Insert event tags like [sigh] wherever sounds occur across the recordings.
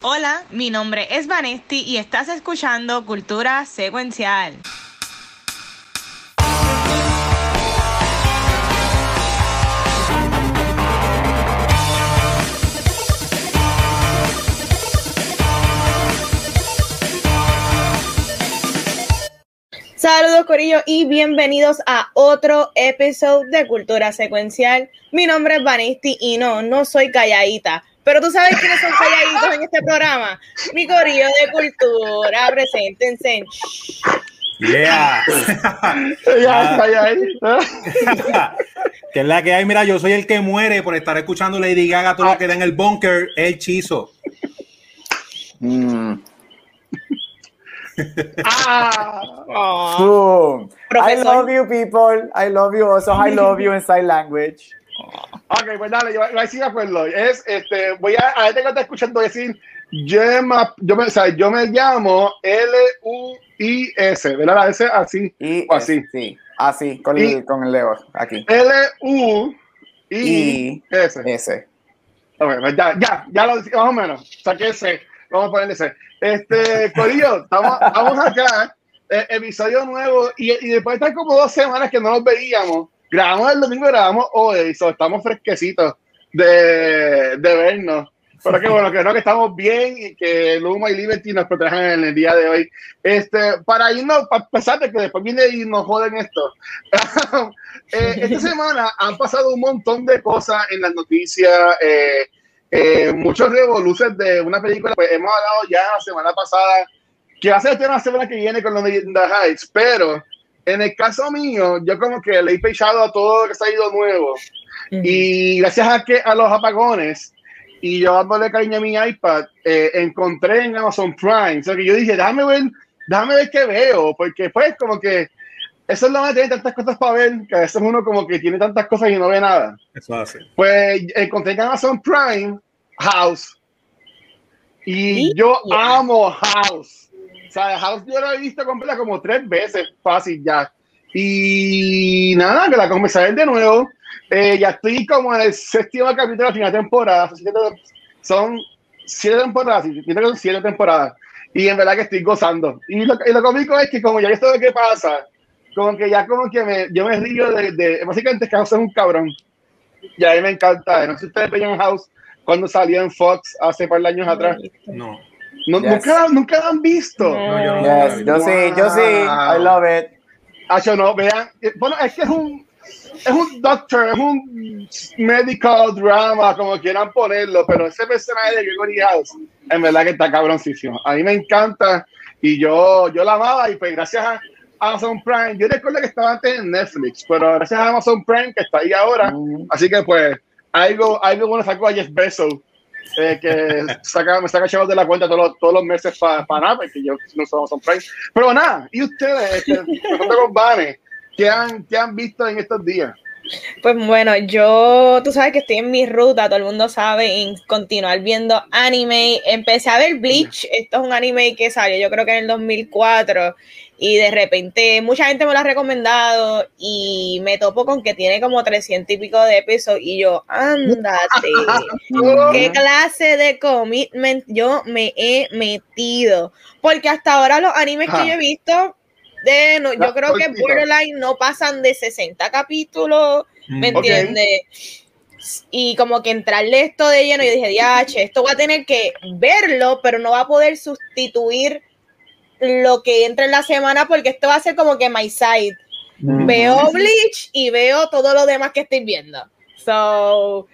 Hola, mi nombre es Vanesti y estás escuchando Cultura Secuencial. Saludos Corillo y bienvenidos a otro episodio de Cultura Secuencial. Mi nombre es Vanesti y no, no soy calladita, pero tú sabes quiénes son calladitos en este programa. Mi Corillo de Cultura, preséntense. Yeah. ya, calladita. [laughs] que es la que hay, mira, yo soy el que muere por estar escuchando Lady Gaga todo lo que da en el bunker, el chizo. Mm. ah, Boom. I love you, people. I love you. Also, I love you in sign language. Ok, pues dale, yo, ahí sí me acuerdo. Es, este, voy a, a este que está escuchando voy a decir, yo me, yo me, o sea, yo me llamo L-U-I-S, ¿verdad? La S así, Y o así. Sí, así, con, el, con el dedo, aquí. L-U-I-S. Ok, pues ya, ya, ya lo más o menos. Saqué ese. Vamos a ponerle ese. Este, [laughs] Corillo, estamos, estamos acá. eh, episodio nuevo. Y, y después de estar como dos semanas que no nos veíamos, grabamos el domingo, grabamos hoy. So, estamos fresquecitos de, de vernos. Pero que bueno, que no, que estamos bien y que Luma y Liberty nos protejan en el día de hoy. Este, para irnos, a pesar de que después viene y nos joden esto. [laughs] eh, esta semana han pasado un montón de cosas en las noticias. eh, eh, muchos revoluces de una película, pues hemos hablado ya la semana pasada, que va a ser el tema la semana que viene con los de Heights, pero en el caso mío, yo como que le he pechado a todo lo que se ha ido nuevo. Y gracias a que a los apagones y yo dándole cariño a mi iPad, eh, encontré en Amazon Prime. O sea que yo dije, déjame ver, déjame ver qué veo, porque pues como que eso es lo más de tener tantas cosas para ver, que a veces uno como que tiene tantas cosas y no ve nada. Eso hace. Pues encontré en Amazon Prime House. Y yo Yeah. amo House. O sea, House yo la he visto completa como tres veces, fácil ya. Y nada, que la ver de nuevo. Eh, ya estoy como en el séptimo capítulo de la final temporada. Son siete, temporadas, siete temporadas. Y en verdad que estoy gozando. Y lo, y lo cómico es que como ya esto de qué pasa, como que ya como que me, yo me río de, de básicamente House es un cabrón. Y a mí me encanta. No sé si ustedes veían House cuando salió en Fox hace par de años atrás. No. No, Yes. nunca, nunca la han visto. No. Yo no. Yes, yo sí, yo sí. I love it. Ah, yo no, vean. eh, Bueno, es que es un, es un doctor, es un medical drama, como quieran ponerlo, pero ese personaje de Gregory House, en verdad que está cabroncísimo. A mí me encanta y yo, yo la amaba y pues gracias a Amazon Prime, yo recuerdo que estaba antes en Netflix, pero gracias a Amazon Prime que está ahí ahora, Mm. así que pues algo, algo bueno sacó a Jeff Bezos. Eh, que saca, me saca chavos de la cuenta todos los, todos los meses para nada, porque yo no soy Amazon Prime. Pero nada, ¿y ustedes, este, [laughs] con Vane, ¿qué han, qué han visto en estos días? Pues bueno, yo, tú sabes que estoy en mi ruta, todo el mundo sabe, en continuar viendo anime. Empecé a ver Bleach, esto es un anime que salió yo creo que en el 2004 y de repente mucha gente me lo ha recomendado y me topo con que tiene como 300 y pico de pesos y yo, ándate, [laughs] ¿qué clase de commitment yo me he metido? Porque hasta ahora los animes que yo he visto, de, no, yo creo que cortito. Borderline no pasan de 60 capítulos, ¿me Mm. Entiendes? Y como que entrarle esto de lleno, y dije, diache, esto va a tener que verlo, pero no va a poder sustituir lo que entra en la semana porque esto va a ser como que my side. Mm. Veo Bleach y veo todo lo demás que estoy viendo. So,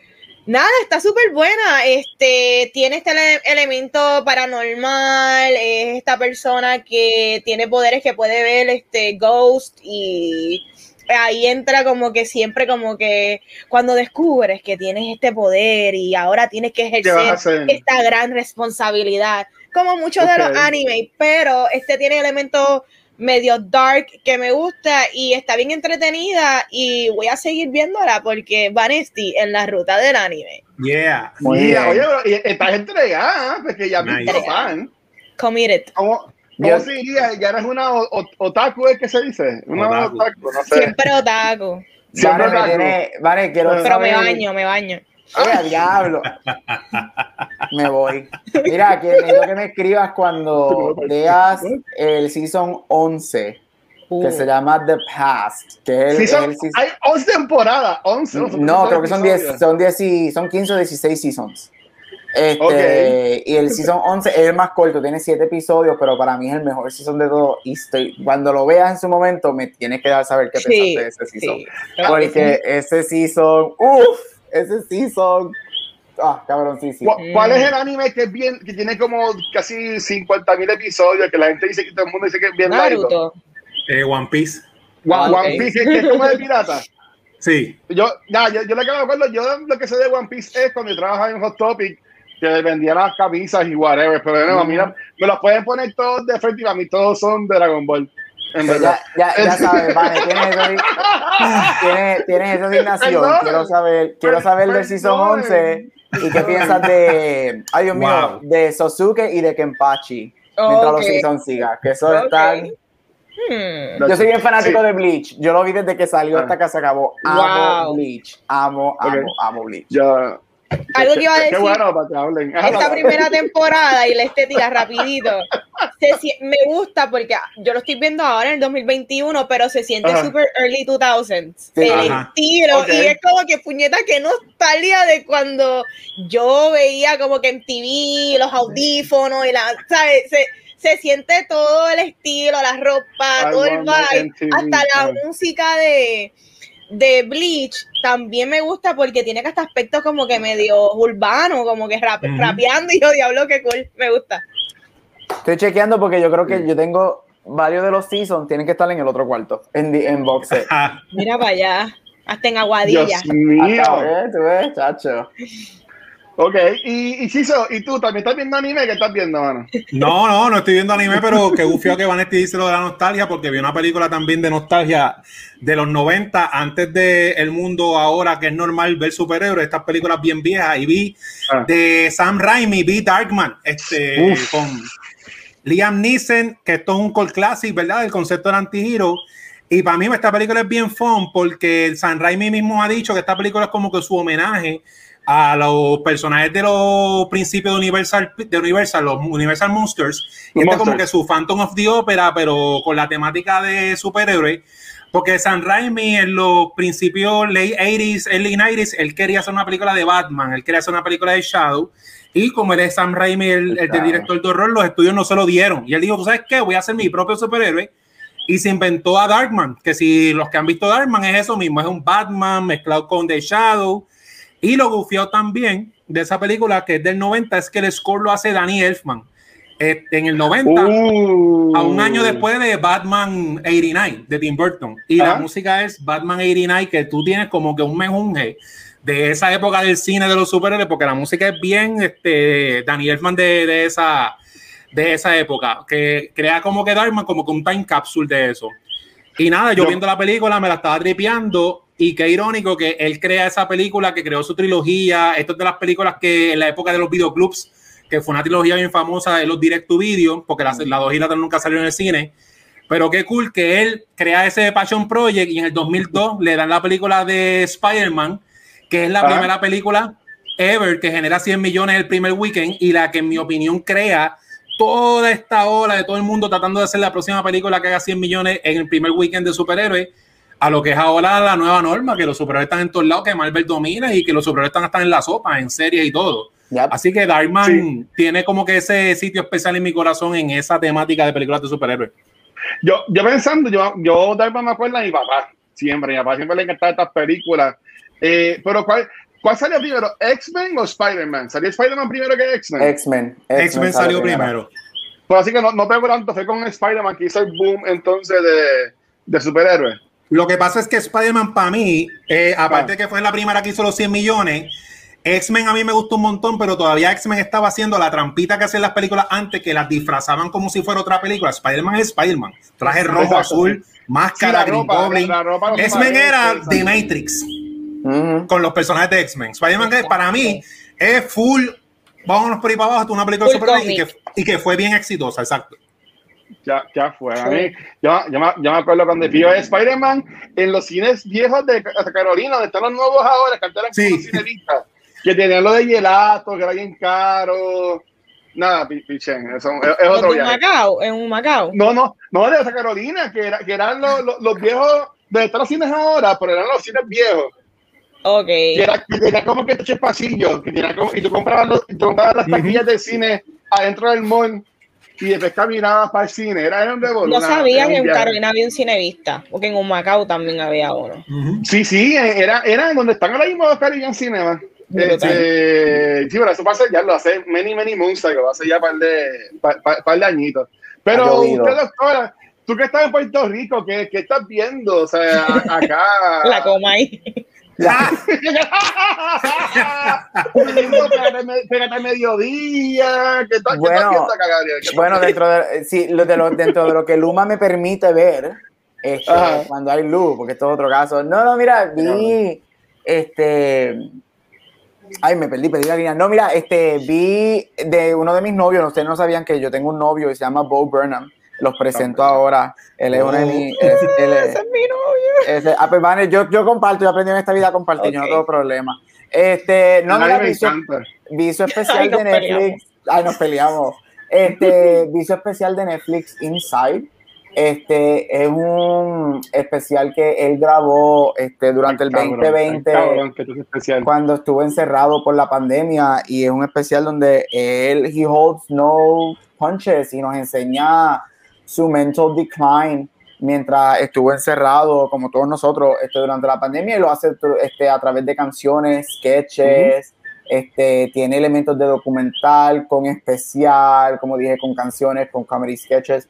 nada, está súper buena. Este, tiene este ele- elemento paranormal, es esta persona que tiene poderes que puede ver este ghost y ahí entra como que siempre como que cuando descubres que tienes este poder y ahora tienes que ¿Qué vas a ejercer esta gran responsabilidad, como muchos de los animes, pero este tiene elementos medio dark que me gusta y está bien entretenida y voy a seguir viéndola porque Vanesti en la ruta del anime. Yeah. Bien. oye, pero, y- estás entregada, porque ya has visto Nice. fan. Committed. ¿Cómo, Yo- cómo se diría? Ya eres una otaku, ¿es que se dice? Una Otaku. otaku, no sé. Siempre otaku. Siempre Vale, me otaku. tiene- vale, quiero Pero Pero me baño, me baño. ¡Eh, diablo! Me voy. Mira, que necesito que me escribas cuando [laughs] veas el season 11, que se llama The Past. Que es el, season- hay 11 temporadas, 11. son No, 11 creo que son 10, episodios. son 10 y son 15 o 16 seasons. Este, Ok. Y el season 11 es el más corto, tiene 7 episodios, pero para mí es el mejor season de todo. Y estoy, cuando lo veas en su momento, me tienes que dar saber qué Sí, pensaste de ese season. sí. Porque ese season, uff, ese season, ah, cabrón, sí, sí. ¿Cu- ¿Cuál Mm. es el anime que es bien, que tiene como casi 50 mil episodios, que la gente dice que todo el mundo dice que es bien largo? Naruto. Eh, One Piece. One, Ah, One ok. Piece, que es como de pirata. [laughs] Sí. Yo, ya, yo, yo lo que me acuerdo, yo lo que sé de One Piece es cuando yo trabajaba en Hot Topic, que vendía las camisas y whatever, pero no, Mm. mira, me los pueden poner todos de frente y a mí todos son de Dragon Ball. En verdad. ya, ya, ya sabes, Vane, tienes, esa- tienes, tienes esa asignación. Quiero saber, quiero saber del season Perdón. 11 y qué piensas de, ay Dios mío, Wow. de Sosuke y de Kenpachi. Mientras Ok. los seasons sigan, que eso Ok. están. Hmm. Yo soy bien fanático Sí. de Bleach. Yo lo vi desde que salió hasta que se acabó. Amo Wow. Bleach. Amo, amo, amo Bleach. Ya. Algo que iba a decir. Qué bueno para que hablen. Esta primera temporada y la estética rapidito, se me gusta porque yo lo estoy viendo ahora en el 2021, pero se siente Ajá. super early 2000s. Sí. el estilo Ok. y es como que puñeta que nostalgia de cuando yo veía como que en TV los audífonos y la, ¿sabes? Se, se siente todo el estilo, la ropa, I todo el vibe, MTV, hasta la ah. música de de Bleach también me gusta porque tiene que hasta aspectos como que medio urbano, como que rap, rapeando y yo diablo qué cool, me gusta. Estoy chequeando porque yo creo que yo tengo varios de los seasons, tienen que estar en el otro cuarto, en, di- en box set. [laughs] Mira para allá, hasta en Aguadilla. Dios mío. ¿Tú ves, chacho? Ok, y, y Chiso, ¿y tú también estás viendo anime? ¿Qué estás viendo, mano? No, no, no estoy viendo anime, pero qué gufio que Vanetti dice lo de la nostalgia, porque vi una película también de nostalgia de los 90, antes de El Mundo Ahora, que es normal ver superhéroes, estas películas bien viejas, y vi Ah. de Sam Raimi, vi Darkman, este, Uf. con Liam Neeson, que esto es un cult classic, ¿verdad? El concepto del antihero. Y para mí esta película es bien fun porque Sam Raimi mismo ha dicho que esta película es como que su homenaje a los personajes de los principios de Universal, de Universal los Universal Monsters. Y este es como que su Phantom of the Opera, pero con la temática de superhéroes. Porque Sam Raimi en los principios late 80s, early 90s, él quería hacer una película de Batman, él quería hacer una película de Shadow. Y como él es Sam Raimi, el, el director de horror, los estudios no se lo dieron. Y él dijo, ¿tú sabes qué? Voy a hacer mi propio superhéroe. Y se inventó a Darkman, que si los que han visto Darkman es eso mismo, es un Batman mezclado con The Shadow. Y lo gufiado también de esa película, que es del 90, es que el score lo hace Danny Elfman. Este, en el 90, Uh. a un año después de Batman 89 de Tim Burton. Y la Ajá. música es Batman 89, que tú tienes como que un menjunje de esa época del cine de los superhéroes, porque la música es bien este, Danny Elfman de, de esa, de esa época, que crea como que Darkman como que un time capsule de eso. Y nada, yo, Yo- viendo la película me la estaba tripeando y qué irónico que él crea esa película, que creó su trilogía, esto es de las películas que en la época de los videoclubs, que fue una trilogía bien famosa de los direct to video, porque la, la 2 y la 3 nunca salieron en el cine, pero qué cool que él crea ese Passion Project y en el 2002 le dan la película de Spider-Man, que es la primera película ever que genera 100 millones el primer weekend y la que en mi opinión crea toda esta ola de todo el mundo tratando de hacer la próxima película que haga 100 millones en el primer weekend de superhéroes a lo que es ahora la nueva norma, que los superhéroes están en todos lados, que Marvel domina y que los superhéroes están hasta en la sopa, en series y todo. Yep. Así que Darkman tiene como que ese sitio especial en mi corazón en esa temática de películas de superhéroes. Yo, yo pensando, yo, yo Darkman me acuerdo de mi papá, siempre, mi papá siempre le encantaba estas películas. Eh, pero ¿cuál, ¿cuál salió primero, X-Men o Spider-Man? ¿Salió Spider-Man primero que X-Men? X-Men. X-Men salió primero. Pues así que no, no pego tanto, fue con Spider-Man que hizo el boom entonces de, de superhéroes. Lo que pasa es que Spider-Man para mí, eh, aparte de que fue la primera que hizo los 100 millones, X-Men a mí me gustó un montón, pero todavía X-Men estaba haciendo la trampita que hacían las películas antes, que las disfrazaban como si fuera otra película. Spider-Man es Spider-Man. Traje rojo, Exacto. azul, máscara, Sí, Green ropa, Goblin. X-Men era. The Matrix con los personajes de X-Men. Spider-Man para mí es full, vámonos por ahí para abajo, una película superhéroes y que, y que fue bien exitosa, exacto. Ya, ya fue. A mí, yo, yo, me, yo me acuerdo cuando vio Spider-Man en los cines viejos de Ca- Carolina, donde están los nuevos ahora, que eran Sí. cinevistas. que tenían lo de gelato, que era bien caro. Nada, pichén, eso es, otro viaje. Macao? ¿En un Macao? No, no, no, de Carolina, que, era, que eran los, los, viejos, de estos cines ahora, pero eran los cines viejos. Ok. Que era, que era como que este pasillo, que tenía como, y tú comprabas, los, tú comprabas las taquillas del cine adentro del mall y después caminabas para el cine. Era en un No sabía que en Carolina había un cine vista, porque en un Macao también había uno. Sí, sí, era, era en donde están ahora mismo los Caribbean Cinema. Este, sí, pero eso pasa ya, lo hace many, many moons, lo hace ya par de, par, par, de añitos. Pero usted, doctora, tú que estás en Puerto Rico, ¿qué, qué estás viendo? O sea, [laughs] acá. La coma ahí. [laughs] Pégate mediodía. ¿Qué tal, bueno, bueno dentro, de, sí, de lo, dentro de lo que Luma me permite ver, este, cuando hay luz, porque esto es otro caso. No, no, mira, vi este Ay, me perdí, perdí la línea. No, mira, este, vi de uno de mis novios, ustedes no sabían que yo tengo un novio y se llama Bo Burnham. Los presento ahora. Él es uno de mis. Oh. [laughs] ese es mi novio. Ah, pues, yo, yo comparto, yo aprendí en esta vida a compartir, no tengo problema. Este, no, mira, vi su, vi su, especial de Netflix. Ay, nos peleamos. Este, [laughs] vi su especial de Netflix Inside este es un especial que él grabó este, durante el 2020, cuando estuvo encerrado por la pandemia, y es un especial donde él, he holds no punches y nos enseña su mental decline mientras estuvo encerrado, como todos nosotros, este, durante la pandemia, y lo hace este, a través de canciones, sketches. Este, tiene elementos de documental con especial, como dije, con canciones, con comedy sketches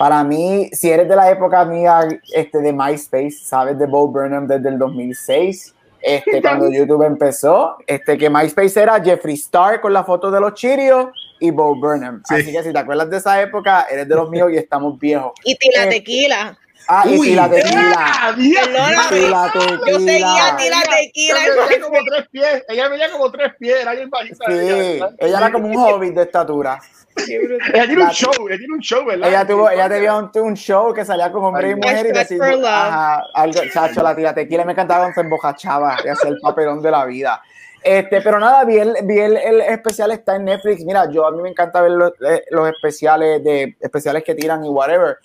para mí, si eres de la época mía este, de MySpace, sabes de Bo Burnham desde el 2006, este, cuando YouTube empezó, este, que MySpace era Jeffree Star con la foto de los chirios y Bo Burnham. Así que si te acuerdas de esa época, eres de los míos y estamos viejos. Y Tila eh, Tequila. Ah, y Tila Tequila. Tila Tequila. Yo seguía Tila Tequila. Ella medía como tres pies. Ella medía como tres pies. Era bien bajita. Sí, ella, ella era como un hobbit de estatura ella tiene un show, ella tiene un show, ¿verdad? Ella, tuvo, ella tenía un, un, show que salía con hombre y mujer y decía, algo, chacho, la tía tequila me encantaba cuando se embojachaba y hacía el papelón de la vida. Este, pero nada, vi el, vi el, el, especial, está en Netflix. Mira, yo a mí me encanta ver los, eh, los, especiales de especiales que tiran y whatever.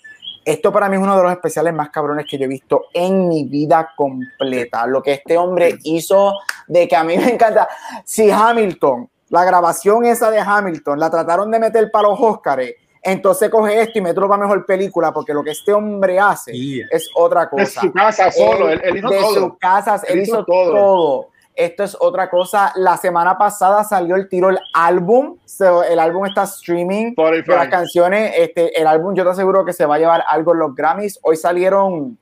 Esto para mí es uno de los especiales más cabrones que yo he visto en mi vida completa. Lo que este hombre hizo de que a mí me encanta. Si Hamilton la grabación esa de Hamilton la trataron de meter para los Oscars, entonces coge esto y me para mejor película, porque lo que este hombre hace es otra cosa. De su casa solo, él, hizo de todo. sus casas, él, hizo, todo. Esto es otra cosa. La semana pasada salió el tiro el álbum. el álbum está streaming de las canciones. Este, el álbum, yo te aseguro que se va a llevar algo en los Grammys. Hoy salieron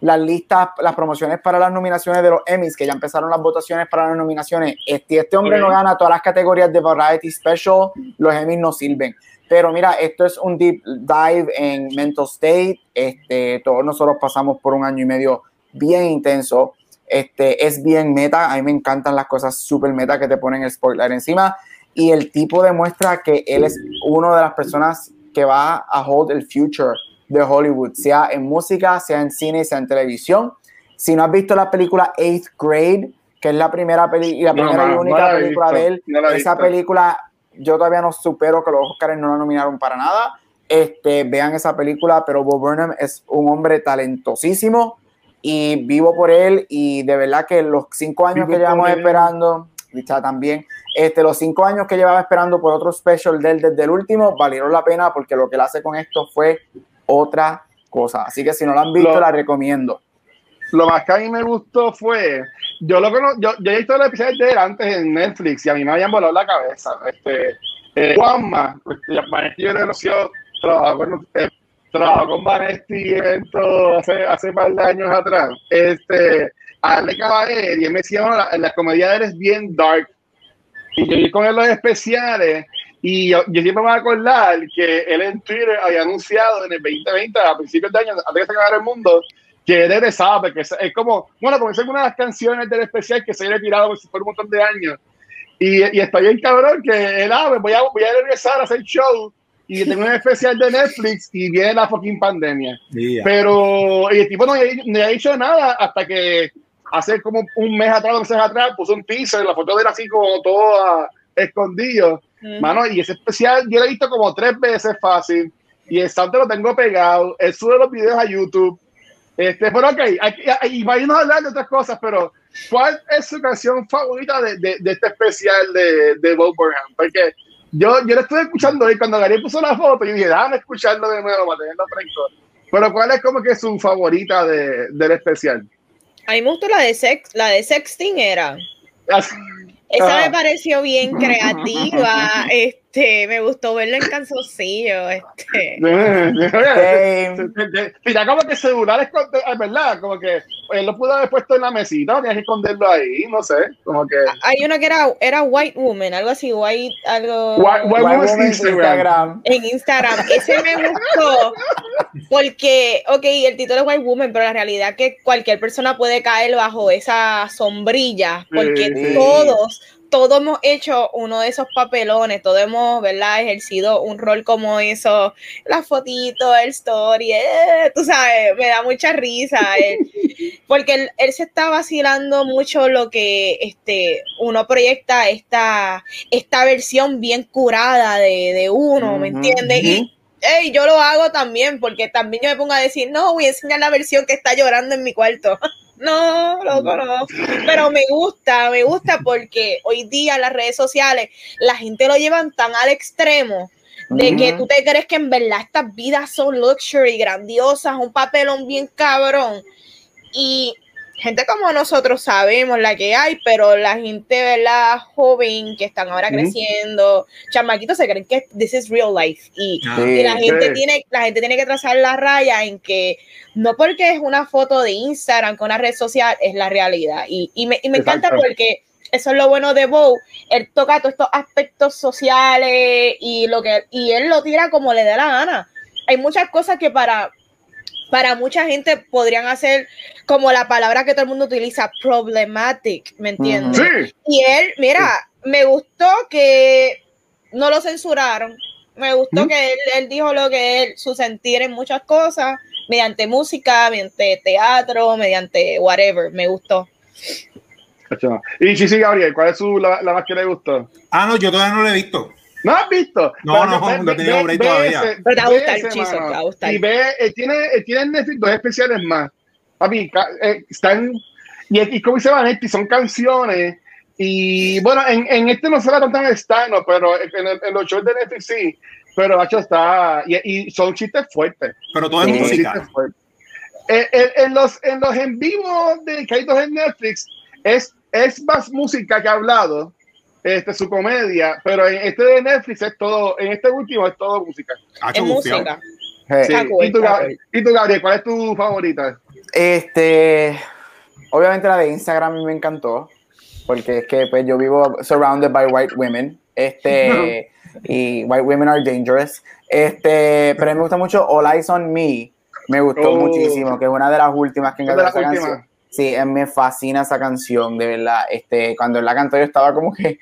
las listas, las promociones para las nominaciones de los Emmys, que ya empezaron las votaciones para las nominaciones. Este, este hombre no gana todas las categorías de Variety Special, los Emmys no sirven. Pero mira, esto es un deep dive en mental state. Este, todos nosotros pasamos por un año y medio bien intenso. Este, es bien meta. A mí me encantan las cosas súper meta que te ponen el spoiler encima. Y el tipo demuestra que él es una de las personas que va a hold el future de Hollywood, sea en música, sea en cine, sea en televisión. Si no has visto la película Eighth Grade, que es la primera, peli la primera y única película de él, esa película yo todavía no supero que los Oscars no la nominaron para nada. Este, vean esa película, pero Bob Burnham es un hombre talentosísimo y vivo por él y de verdad que los cinco años que llevamos esperando, dicha también, este, los cinco años que llevaba esperando por otro special de él desde el último, valieron la pena porque lo que él hace con esto fue otra cosa. Así que si no la han visto, la recomiendo. Lo más que a mí me gustó fue, yo lo yo, yo he visto el episodio de él antes en Netflix y a mí me habían volado la cabeza. Este, eh, Juanma, pues, Vanesti yo conoció, trabajó con, eh, trabajó con Vanesti hace, hace un par de años atrás. Este, a darle Caballero y él me decía, la, la comedia de él es bien dark. Y yo vi con él los especiales y yo, siempre me voy a acordar que él en Twitter había anunciado en el 2020, a principios de año, antes de que se acabara el mundo, que él regresaba, porque es, es como, bueno, es una de las canciones del especial que se había retirado por un montón de años. Y, y está bien cabrón que él, ah, pues voy a, voy a regresar a hacer show y tengo un especial de Netflix y viene la fucking pandemia. Pero y el tipo no, no había dicho nada hasta que hace como un mes atrás, dos meses atrás, puso un teaser, la foto de él así como todo ah, escondido. Mano, y ese especial yo lo he visto como tres veces fácil. Y el santo lo tengo pegado. Él sube los videos a YouTube. Este, pero ok, y vamos a hablar de otras cosas, pero ¿cuál es su canción favorita de, de, de este especial de, de Bob Burnham? Porque yo, yo lo estuve escuchando y cuando Gary puso la foto, yo dije, déjame escucharlo de nuevo para tenerlo fresco. Pero ¿cuál es como que su favorita de, del especial? A mí me gustó la de sex, la de Sexting era. Esa me pareció bien creativa. Este, [laughs] me gustó verlo en canzoncillo. Este. [laughs] Mira, como que celular es verdad, como que él lo pudo haber puesto en la mesita, tienes que esconderlo ahí, no sé, como que. Hay uno que era, era White Woman, algo así, White, algo. White, Woman Instagram. En Instagram. Ese me gustó porque, ok, el título es White Woman, pero la realidad es que cualquier persona puede caer bajo esa sombrilla, porque todos todos hemos hecho uno de esos papelones, todos hemos, ¿verdad? Ejercido un rol como eso, la fotito, el story, eh, tú sabes, me da mucha risa, eh, [laughs] porque él, se está vacilando mucho lo que este, uno proyecta esta, esta versión bien curada de, uno, ¿me entiendes? Y hey, yo lo hago también, porque también yo me pongo a decir, no, voy a enseñar la versión que está llorando en mi cuarto. [laughs] No, loco, no. Pero me gusta, me gusta porque hoy día las redes sociales la gente lo llevan tan al extremo de que tú te crees que en verdad estas vidas son luxury, grandiosas, un papelón bien cabrón. Y gente como nosotros sabemos la que hay, pero la gente, ¿verdad? Joven que están ahora creciendo, chamaquitos se creen que this is real life y, ah. la gente tiene la gente tiene que trazar la raya en que no porque es una foto de Instagram con una red social es la realidad y, y me, y me encanta porque eso es lo bueno de Bow, él toca todos estos aspectos sociales y lo que y él lo tira como le dé la gana. Hay muchas cosas que para para mucha gente podrían hacer como la palabra que todo el mundo utiliza, problematic, ¿me entiendes? Y él, mira, me gustó que no lo censuraron, me gustó que él, dijo lo que él, su sentir en muchas cosas, mediante música, mediante teatro, mediante whatever, me gustó. Y sí, sí, Gabriel, ¿cuál es su, la, la más que le gustó? Ah, no, yo todavía no lo he visto. ¿No has visto? No, no, no, no tenido break todavía. Pero te va a gustar el chizo, te va a gustar. Y ve, eh, tiene, eh, tiene Netflix dos especiales más. Papi, eh, están. Y, y como dice Vanetti, son canciones. Y bueno, en, en este no se va tan externo, pero en, en, los shows de Netflix sí. Pero hecho está. Y, y, son chistes fuertes. Pero todo es música. En, en, los, en los en vivo de que hay dos en Netflix, es, es más música que hablado este, su comedia, pero en este de Netflix es todo, en este último es todo música. Ah, es música. Sí. ¿Y, tú, Gabriel, cuál es tu favorita? Este, obviamente la de Instagram me encantó, porque es que pues yo vivo surrounded by white women, este, [laughs] y white women are dangerous, este, pero a mí me gusta mucho All Eyes on Me, me gustó oh. muchísimo, que es una de las últimas que encantó esa canción. Sí, me fascina esa canción, de verdad. Este, cuando la cantó yo estaba como que,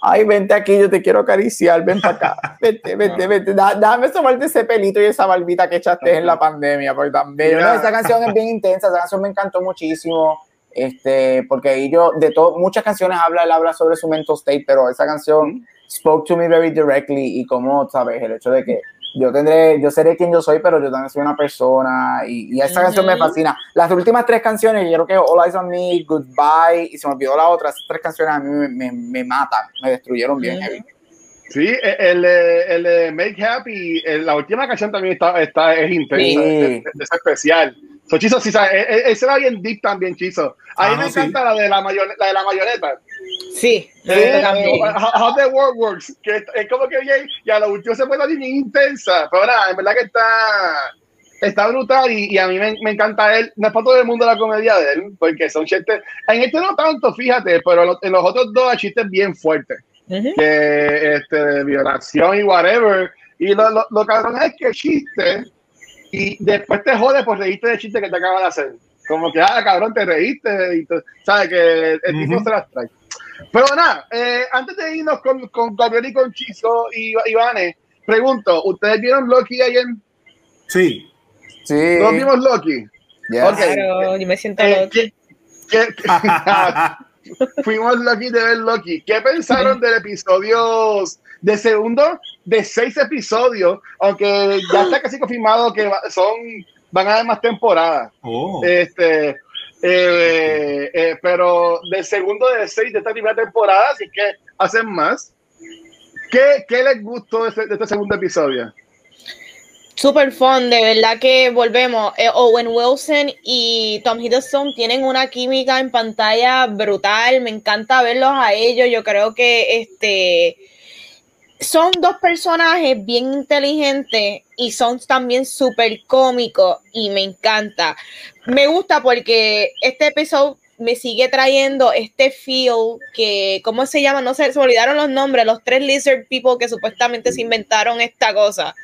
ay, vente aquí, yo te quiero acariciar, ven para acá, [laughs] vente, vente, vente, déjame tomarte ese pelito y esa barbita que echaste en la pandemia, porque también, no, esa canción es bien intensa, esa canción me encantó muchísimo, este, porque ahí yo, de todo, muchas canciones habla, él habla sobre su mental state, pero esa canción spoke to me very directly y como, sabes, el hecho de que yo tendré, yo seré quien yo soy, pero yo también soy una persona y, y esa canción me fascina. Las últimas tres canciones, yo creo que All Eyes on Me, Goodbye y se me olvidó la otra, esas tres canciones a mí me, me, matan, me destruyeron bien Sí, el, el, el, Make Happy, la última canción también está, está es intensa, es, especial. So, Chizo, sí, ese e, e, era bien deep también, Chizo. A mí ah, me encanta la, de la, mayor, la de la mayoneta. Sí, how, the world works, que es como que bien, y a lo último se puede bien intensa, pero nada, en verdad que está, está brutal y, a mí me, me, encanta él, no es para todo el mundo la comedia de él, porque son chistes, en este no tanto, fíjate, pero en los otros dos hay chistes bien fuertes, que este, de violación y whatever, y lo, lo, lo cabrón es que chiste, y después te jode por reírte de chiste que te acaba de hacer. Como que, ah, cabrón, te reíste, y sabes que el tipo se las trae. Pero nada, eh, antes de irnos con, con Gabriel y con Chizo y Ivane, pregunto, ¿ustedes vieron Loki ayer? Sí. Sí. ¿Nos vimos Loki? Claro, yo me siento eh, Loki. ¿Qué- [laughs] fuimos Loki de ver Loki. ¿Qué pensaron del episodio, de segundo de seis episodios? Aunque ya está casi confirmado que son, van a haber más temporadas. Oh. Este, eh, eh, pero del segundo de seis de esta primera temporada, así que hacen más. ¿Qué, qué les gustó de este, de este segundo episodio? Super fun, de verdad que volvemos. Eh, Owen Wilson y Tom Hiddleston tienen una química en pantalla brutal. Me encanta verlos a ellos. Yo creo que este son dos personajes bien inteligentes y son también súper cómicos y me encanta. Me gusta porque este episodio me sigue trayendo este feel que, ¿cómo se llama? No sé, se me olvidaron los nombres, los tres lizard people que supuestamente se inventaron esta cosa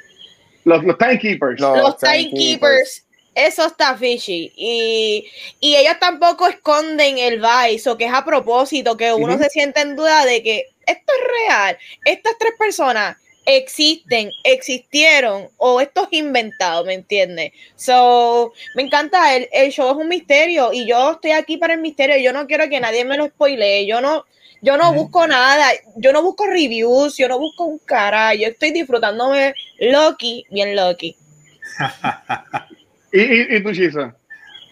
Los, los Timekeepers. Los los timekeepers. timekeepers, eso está fishy. Y, y ellos tampoco esconden el vice, o que es a propósito, que uno se siente en duda de que esto es real. Estas tres personas existen, existieron, o esto es inventado, ¿me entiendes? So, me encanta, el, el show es un misterio, y yo estoy aquí para el misterio, yo no quiero que nadie me lo spoilee, yo no. Yo no busco nada, yo no busco reviews, yo no busco un cara, yo estoy disfrutándome Loki, bien Loki. [laughs] ¿Y, y, y tú, Chisa?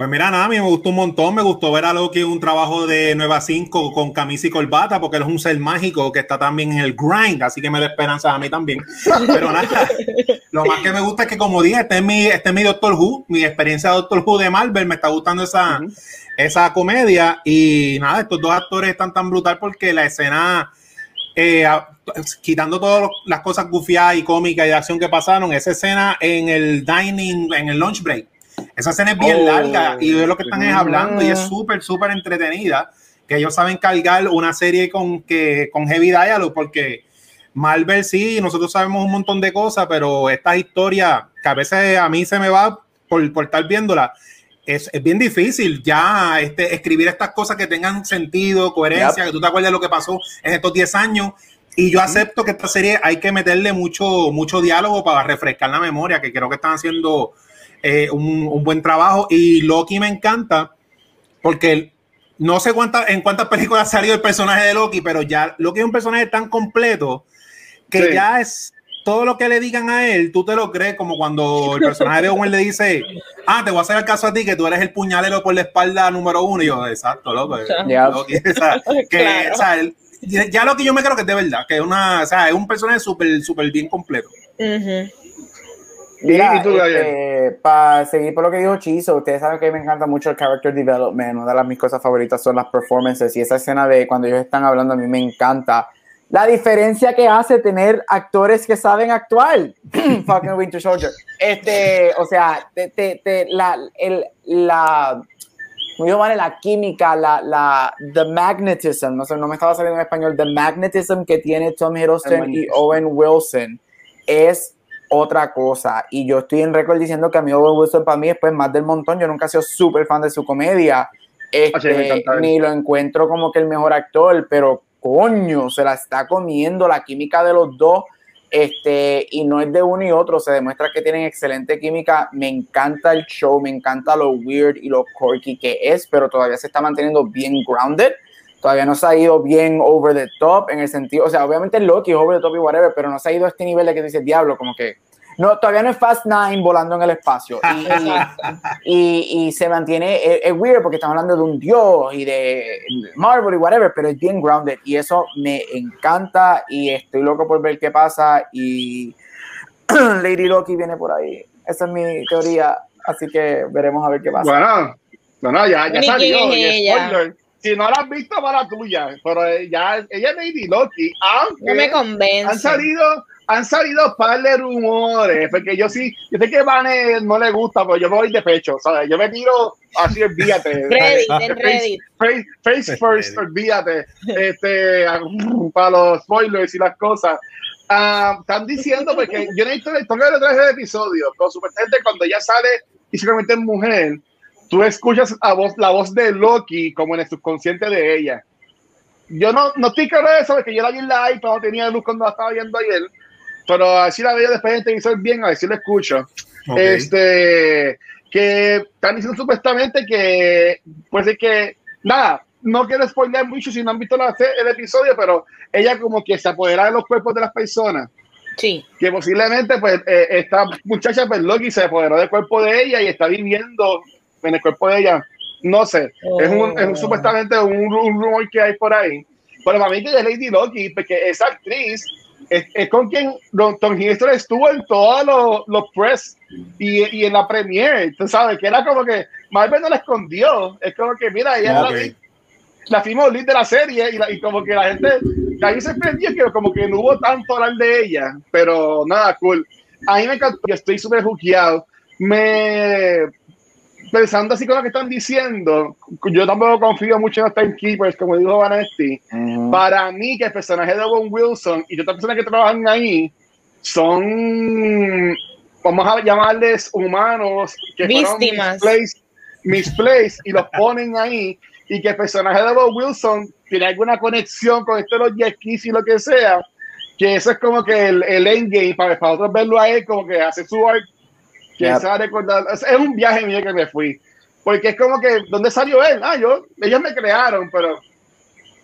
Pues mira, nada, a mí me gustó un montón. Me gustó ver a Loki un trabajo de Nueva 5 con camisa y corbata, porque él es un ser mágico que está también en el grind, así que me da esperanza a mí también. Pero nada, [laughs] lo más que me gusta es que, como dije, este es mi, este es mi Doctor Who, mi experiencia de Doctor Who de Marvel. Me está gustando esa, esa comedia. Y nada, estos dos actores están tan brutal porque la escena. eh, quitando todas las cosas gufiadas y cómicas y de acción que pasaron, esa escena en el dining, en el lunch break, esa escena es bien Oh. larga y de lo que están es hablando y es súper, súper entretenida. Que ellos saben cargar una serie con, que, con heavy dialogue porque Marvel sí, nosotros sabemos un montón de cosas, pero esta historia que a veces a mí se me va por, por estar viéndola. Es, es bien difícil ya este, escribir estas cosas que tengan sentido, coherencia, que tú te acuerdes de lo que pasó en estos 10 años. Y yo acepto que esta serie hay que meterle mucho, mucho diálogo para refrescar la memoria, que creo que están haciendo eh, un, un buen trabajo. Y Loki me encanta porque no sé cuántas en cuántas películas ha salido el personaje de Loki, pero ya Loki es un personaje tan completo que Sí. ya es todo lo que le digan a él, tú te lo crees, como cuando el personaje de Owen le dice, ah, te voy a hacer el caso a ti, que tú eres el puñalero por la espalda número uno. Y yo, exacto, loco. Ya. Loki, o sea, [laughs] que, Claro. o sea, él- ya lo que yo me creo que es de verdad, que es una, o sea, es un personaje súper, súper bien completo. Mira, ¿Y tú, Gabriel? este, para seguir por lo que dijo Chizo, ustedes saben que me encanta mucho el character development. Una de las mis cosas favoritas son las performances y esa escena de cuando ellos están hablando a mí me encanta. La diferencia que hace tener actores que saben actuar. [clears throat] Fucking Winter Soldier. Este, o sea, te, te- te- la, el, la, ¿cómo digo, vale? la química, la, la, the magnetism, no sé, no me estaba saliendo en español, the magnetism que tiene Tom Hiddleston y. Owen Wilson es otra cosa. Y yo estoy en récord diciendo que a mí Owen Wilson para mí es pues más del montón. Yo nunca he sido súper fan de su comedia. Ah, Este, ni lo encuentro como que el mejor actor, pero coño, se la está comiendo la química de los dos. Este, y no es de uno y otro, se demuestra que tienen excelente química. Me encanta el show, me encanta lo weird y lo quirky que es, pero todavía se está manteniendo bien grounded. Todavía no se ha ido bien over the top en el sentido, o sea, obviamente Loki es over the top y whatever, pero no se ha ido a este nivel de que dice diablo, como que no, todavía no es Fast Nine volando en el espacio. [laughs] Y, y, y se mantiene, es, es weird porque estamos hablando de un dios y de Marvel y whatever, pero es bien grounded y eso me encanta y estoy loco por ver qué pasa y [clears throat] Lady Loki viene por ahí. Esa es mi teoría, así que veremos a ver qué pasa. Bueno, bueno, ya, ya salió. es y spoiler, Si no la has visto, para tuya. Pero eh, ya, ella es Lady Loki. Aunque No me han convence. salido, han salido par de rumores. Porque yo sí, yo sé que a Vane no le gusta, pero yo me voy de pecho. ¿sabes? Yo me tiro así, olvídate. [laughs] Reddit, en Reddit. Face, face first, olvídate. Este, [laughs] para los spoilers y las cosas. Ah, están diciendo, porque yo no he visto la historia de los tres episodios, pero supuestamente cuando ella sale y se convierte en mujer, tú escuchas a voz, la voz de Loki como en el subconsciente de ella. Yo no, no estoy claro de eso, porque yo la vi en live, pero no tenía luz cuando la estaba viendo ayer. Pero así la veo después en el televisor bien, a ver si lo escucho. Este, que están diciendo supuestamente que puede ser que nada, no quiero spoiler mucho si no han visto la, el episodio, pero ella como que se apodera de los cuerpos de las personas. Sí. Que posiblemente, pues, eh, esta muchacha, pues, Loki se apoderó del cuerpo de ella y está viviendo en el cuerpo de ella. No sé, es, un, es un, supuestamente un, rumor que hay por ahí. Pero para mí que es Lady Loki, porque esa actriz es, es con quien Tom Hiddleston estuvo en todos los, los press y, y, en la premiere, tú sabes, que era como que Marvel no la escondió, es como que, mira, ella okay. la, la lead de la serie y, la, y, como que la gente, ahí se prendió que como que no hubo tanto hablar de ella, pero nada, cool. A mí me encantó, yo estoy súper juqueado. Me, pensando así con lo que están diciendo, yo tampoco confío mucho en los timekeepers, como dijo Vanetti. Uh -huh. Para mí, que el personaje de Owen Wilson y otras personas que trabajan ahí son, vamos a llamarles humanos, que víctimas. Fueron misplaced, y los ponen ahí, y que el personaje de Owen Wilson tiene alguna conexión con esto de los y lo que sea, que eso es como que el, el endgame, para, para otros verlo a él, como que hace su art que se va a recordar. Es, es, un viaje mío que me fui. Porque es como que, ¿dónde salió él? Ah, yo, ellos me crearon, pero.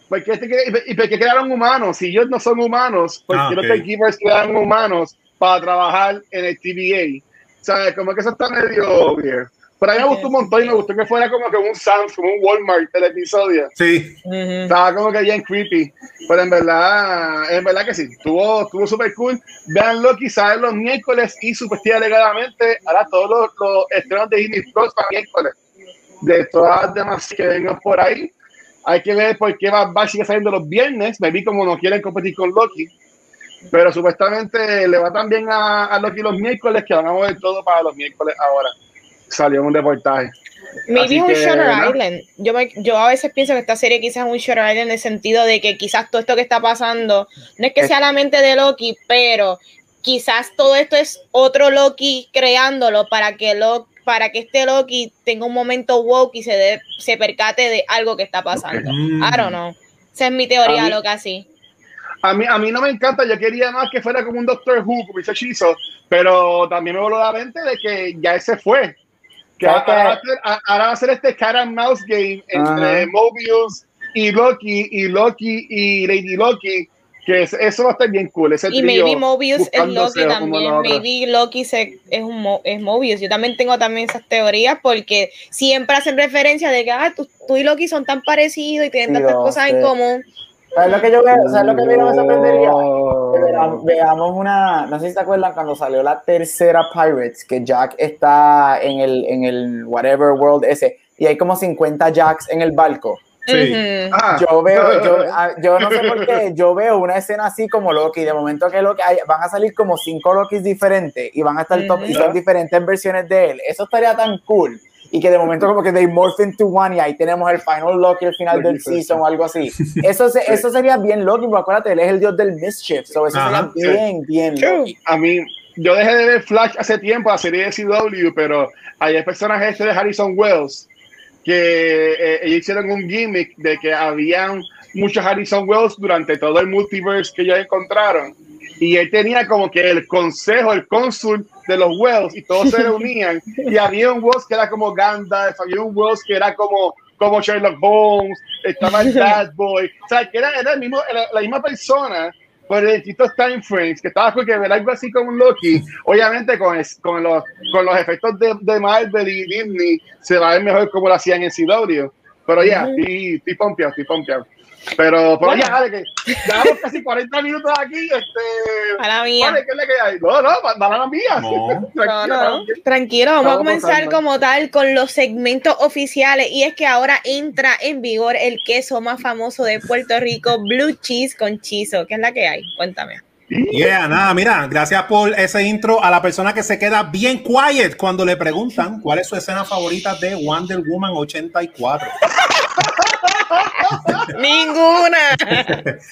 Porque este, ¿Y por qué crearon humanos? Si ellos no son humanos, porque ah, okay. los Keepers crearon humanos para trabajar en el TVA. O sea, como que eso está medio weird. Pero a mí me gustó un montón y me gustó que fuera como que un Sam's, como un Walmart el episodio. Sí. Uh -huh. Estaba como que bien creepy. Pero en verdad, en verdad que sí. Estuvo, estuvo súper cool. Veanlo quizás los miércoles y supuestamente alegadamente hará todos los, los estrenos de Disney Plus para miércoles. De todas las demás que vengan por ahí. Hay que ver por qué va a sigue saliendo los viernes. Me vi como no quieren competir con Loki. Pero supuestamente le va también a, a Loki los miércoles, que van a mover todo para los miércoles ahora salió un reportaje. Maybe un Shutter ¿no? Island. Yo, me, yo a veces pienso que esta serie quizás es un Shutter Island en el sentido de que quizás todo esto que está pasando no es que sea la mente de Loki, pero quizás todo esto es otro Loki creándolo para que lo para que este Loki tenga un momento woke y se, de, se percate de algo que está pasando. Mm. I don't know. Esa es mi teoría, mí, loca, así. A mí, a mí no me encanta, yo quería más que fuera como un Doctor Who, como ese hechizo, pero también me voló la mente de que ya ese fue que ahora, va a ser, ahora va a ser este cat and mouse game entre -huh. Mobius y Loki y Loki y Lady Loki que es, eso va a estar bien cool ese y maybe Mobius es Loki también maybe Loki se, es un es Mobius. Yo también tengo también esas teorías porque siempre hacen referencia de que ah, tú, tú y Loki son tan parecidos y tienen tantas Dios, cosas en común ¿Sabes lo que yo veo? ¿Sabes lo que a mí no me sorprendería? Veamos, veamos, una, no sé si se acuerdan cuando salió la tercera Pirates, que Jack está en el, en el whatever world ese, y hay como 50 Jacks en el barco. Sí. Uh -huh. ah, Yo veo, [laughs] yo, yo, no sé por qué, yo veo una escena así como Loki, de momento que Loki, hay, van a salir como cinco Lokis diferentes y van a estar uh -huh. top, y son diferentes versiones de él. Eso estaría tan cool y que de momento como que they morph into one y ahí tenemos el final Loki el final del season o algo así. [laughs] Eso, se, eso sería bien Loki, porque acuérdate, él es el dios del mischief, so eso Ajá, sería bien, sí. bien Loki. A mí, yo dejé de ver Flash hace tiempo, la serie de CW, pero hay personajes este de Harrison Wells que eh, ellos hicieron un gimmick de que habían muchos Harrison Wells durante todo el multiverse que ellos encontraron y él tenía como que el consejo, el cónsul de los Wells y todos se reunían y había un Wells que era como Gandalf, había un Wells que era como, como Sherlock Holmes, estaba el Bad Boy, o sea, que era, era el mismo, la, la misma persona, en distintos time frames, que estaba porque ver algo así como un Loki, obviamente con, es, con, los, con los efectos de, de, Marvel y Disney se va a ver mejor como lo hacían en CW, pero ya, yeah, estoy pompeado, estoy pompeado. Pero, pero bueno. ya, vale, que llevamos casi 40 minutos aquí. Este, a la mía. Vale, ¿qué es lo que hay? No, no, dale a la mía. No. [laughs] tranquilo, no, no. tranquilo, vamos a comenzar como tal con los segmentos oficiales. Y es que ahora entra en vigor el queso más famoso de Puerto Rico, Blue Cheese con Chizo. ¿Qué es la que hay? Cuéntame. Yeah, nada, mira, gracias por ese intro a la persona que se queda bien quiet cuando le preguntan cuál es su escena favorita de Wonder Woman 84. [laughs] Ninguna.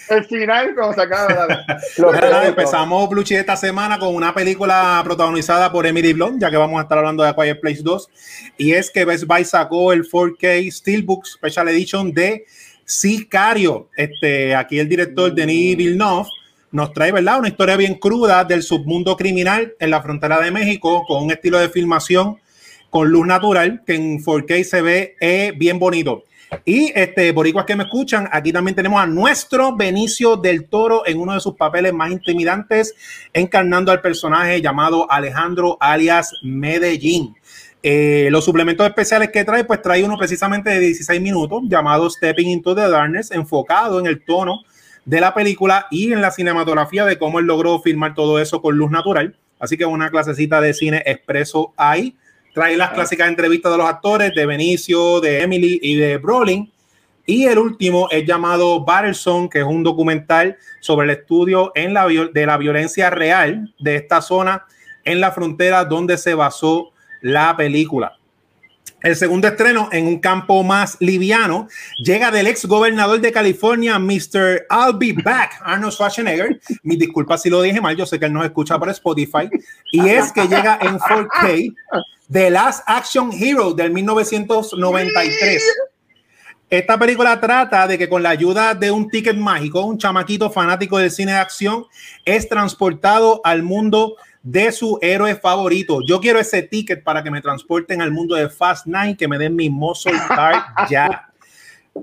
El final, como se acaba de [laughs] Empezamos Blue Cheese esta semana con una película protagonizada por Emily Blunt, ya que vamos a estar hablando de Quiet Place 2. Y es que Best Buy sacó el 4K Steelbook Special Edition de Sicario. Este, aquí el director Denis Villeneuve nos trae, ¿verdad? Una historia bien cruda del submundo criminal en la frontera de México con un estilo de filmación con luz natural que en 4K se ve eh, bien bonito. Y este, boricuas que me escuchan, aquí también tenemos a nuestro Benicio del Toro en uno de sus papeles más intimidantes, encarnando al personaje llamado Alejandro alias Medellín. Eh, los suplementos especiales que trae, pues trae uno precisamente de 16 minutos llamado Stepping into the Darkness, enfocado en el tono de la película y en la cinematografía de cómo él logró filmar todo eso con luz natural. Así que una clasecita de cine expreso ahí. Trae las clásicas entrevistas de los actores, de Benicio, de Emily y de Brolin. Y el último es llamado Battlezone, que es un documental sobre el estudio en la, de la violencia real de esta zona en la frontera donde se basó la película. El segundo estreno en un campo más liviano llega del ex gobernador de California, Mr. I'll Be Back, Arnold Schwarzenegger. Mi disculpa si lo dije mal, yo sé que él nos escucha por Spotify. Y es que llega en 4K The Last Action Hero del 1993. Esta película trata de que con la ayuda de un ticket mágico, un chamaquito fanático del cine de acción es transportado al mundo de su héroe favorito. Yo quiero ese ticket para que me transporten al mundo de Fast Nine, que me den mi muscle card [laughs] ya.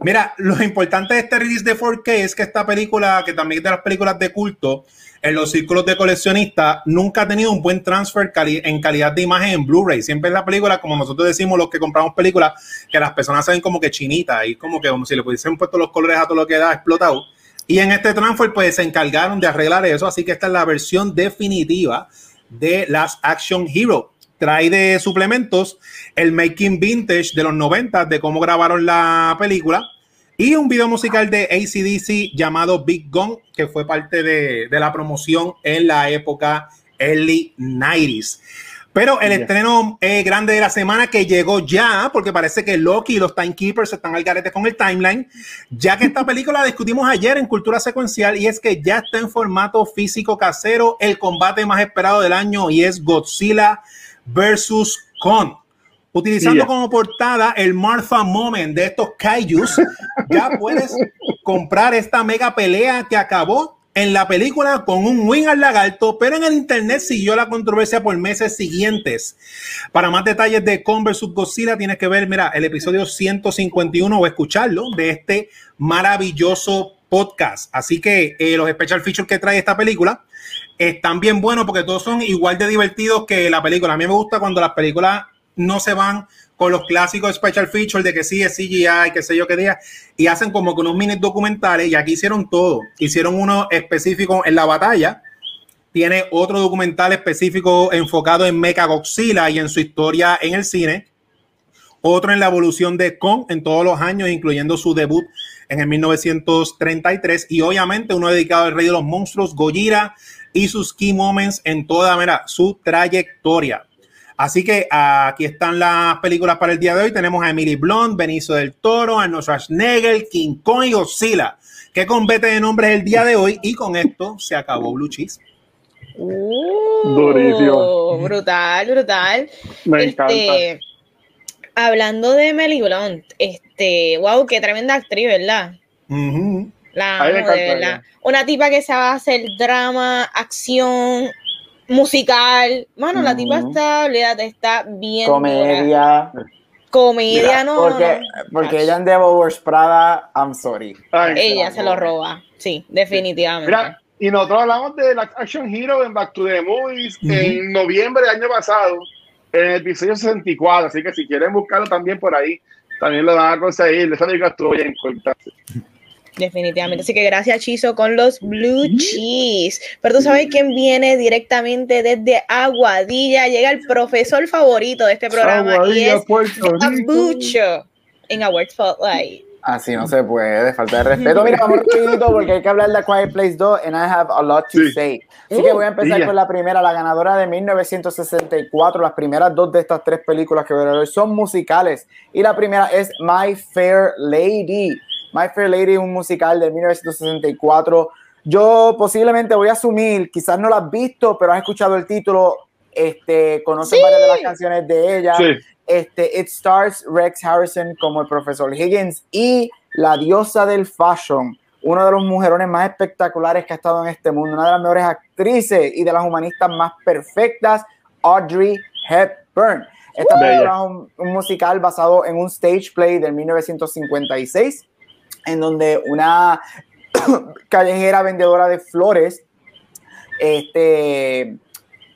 Mira, lo importante de este release de 4K es que esta película, que también es de las películas de culto, en los círculos de coleccionistas, nunca ha tenido un buen transfer en calidad de imagen en Blu-ray. Siempre es la película, como nosotros decimos, los que compramos películas, que las personas se ven como que chinitas y como que como si le pudiesen puesto los colores a todo lo que da explotado. Y en este transfer, pues se encargaron de arreglar eso. Así que esta es la versión definitiva de las Action Hero. Trae de suplementos el making vintage de los 90 de cómo grabaron la película y un video musical de ACDC llamado Big Gun, que fue parte de, la promoción en la época early 90s. Pero el estreno eh, grande de la semana que llegó ya, porque parece que Loki y los Timekeepers están al garete con el timeline, ya que esta película la discutimos ayer en Cultura Secuencial y es que ya está en formato físico casero el combate más esperado del año y es Godzilla versus Kong. Utilizando como portada el Martha Moment de estos kaijus, ya puedes comprar esta mega pelea que acabó en la película con un win al lagarto, pero en el internet siguió la controversia por meses siguientes. Para más detalles de Converse Godzilla, tienes que ver, mira, el episodio 151 o escucharlo de este maravilloso podcast. Así que eh, los special features que trae esta película están bien buenos porque todos son igual de divertidos que la película. A mí me gusta cuando las películas no se van con los clásicos special features de que sí es CGI, que sé yo qué día, y hacen como que unos mini documentales, y aquí hicieron todo. Hicieron uno específico en la batalla, tiene otro documental específico enfocado en Mecha Godzilla y en su historia en el cine, otro en la evolución de Kong en todos los años, incluyendo su debut en el 1933, y obviamente uno dedicado al rey de los monstruos, Gojira, y sus key moments en toda su trayectoria. Así que aquí están las películas para el día de hoy. Tenemos a Emily Blunt, Benicio del Toro, Arnold Schwarzenegger, King Kong y Godzilla. Que convete de nombres el día de hoy. Y con esto se acabó Blue Cheese. Uh, brutal, brutal. Me este, Hablando de Emily Blunt, este, wow, qué tremenda actriz, ¿verdad? La de verdad. Una tipa que se va a hacer drama, acción, musical. Mano, la tipa está, olvídate, está bien. Comedia. Comedia, no. Porque, porque ella en Devil Prada, I'm sorry. ella se lo roba, sí, definitivamente. Mira, y nosotros hablamos de la Action Hero en Back to the Movies en noviembre del año pasado, en el episodio 64. Así que si quieren buscarlo también por ahí, también lo van a conseguir. Esa película estuvo bien importante. Definitivamente. Así que gracias, Chizo, con los Blue Cheese. Pero tú sabes quién viene directamente desde Aguadilla. Llega el profesor favorito de este programa y es Abucho en Award Spotlight. Así no se puede, falta de respeto. [laughs] Mira, vamos rapidito porque hay que hablar de Quiet Place 2 and I have a lot to say. Así que voy a empezar con la primera, la ganadora de 1964. Las primeras dos de estas tres películas que voy a ver son musicales. Y la primera es My Fair Lady. My Fair Lady, un musical de 1964. Yo posiblemente voy a asumir, quizás no lo has visto, pero has escuchado el título, este, conoces varias de las canciones de ella. Este, It Stars Rex Harrison como el profesor Higgins y la diosa del fashion, uno de los mujerones más espectaculares que ha estado en este mundo, una de las mejores actrices y de las humanistas más perfectas, Audrey Hepburn. Esta película es un, un, musical basado en un stage play del 1956, en donde una [coughs] callejera vendedora de flores este,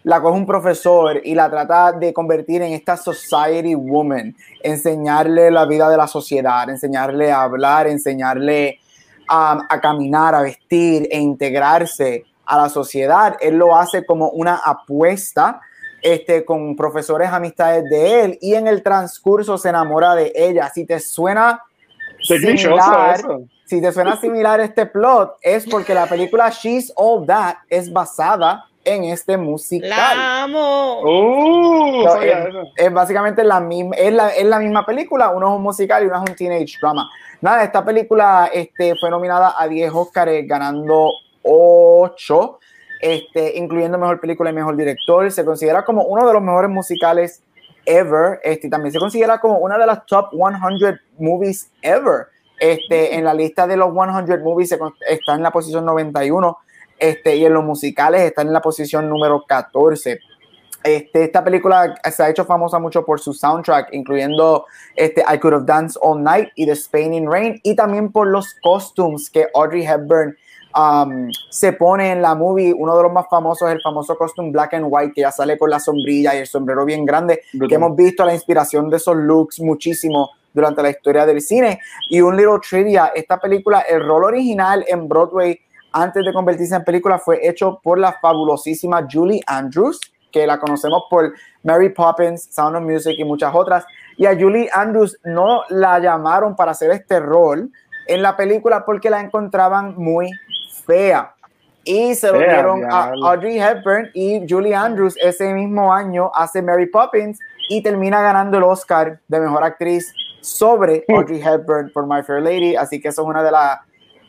la coge un profesor y la trata de convertir en esta society woman, enseñarle la vida de la sociedad, enseñarle a hablar, enseñarle a, a caminar, a vestir e integrarse a la sociedad. Él lo hace como una apuesta este, con profesores amistades de él y en el transcurso se enamora de ella. Si te suena similar, si te suena similar este plot, es porque la película She's All That es basada en este musical. La amo. Uh, So, es, es básicamente la misma, es la, es la misma película, uno es un musical y uno es un teenage drama. Nada, esta película este, fue nominada a 10 Oscars, ganando 8, este, incluyendo mejor película y mejor director. Se considera como uno de los mejores musicales ever. Este, también se considera como una de las top 100 movies ever. Este, en la lista de los 100 movies se, está en la posición 91 este, y en los musicales está en la posición número 14. Este, esta película se ha hecho famosa mucho por su soundtrack, incluyendo este, I Could Have Danced All Night y The Spain in Rain, y también por los costumes que Audrey Hepburn um, se pone en la movie. Uno de los más famosos es el famoso costume black and white, que ya sale con la sombrilla y el sombrero bien grande, Brutal. que hemos visto la inspiración de esos looks muchísimo durante la historia del cine. Y un little trivia, esta película, el rol original en Broadway antes de convertirse en película fue hecho por la fabulosísima Julie Andrews, que la conocemos por Mary Poppins, Sound of Music y muchas otras. Y a Julie Andrews no la llamaron para hacer este rol en la película porque la encontraban muy fea. Y se lo Fea, dieron a. Audrey Hepburn y Julie Andrews ese mismo año hace Mary Poppins y termina ganando el Oscar de Mejor Actriz sobre [laughs] Audrey Hepburn por My Fair Lady. Así que eso es una de las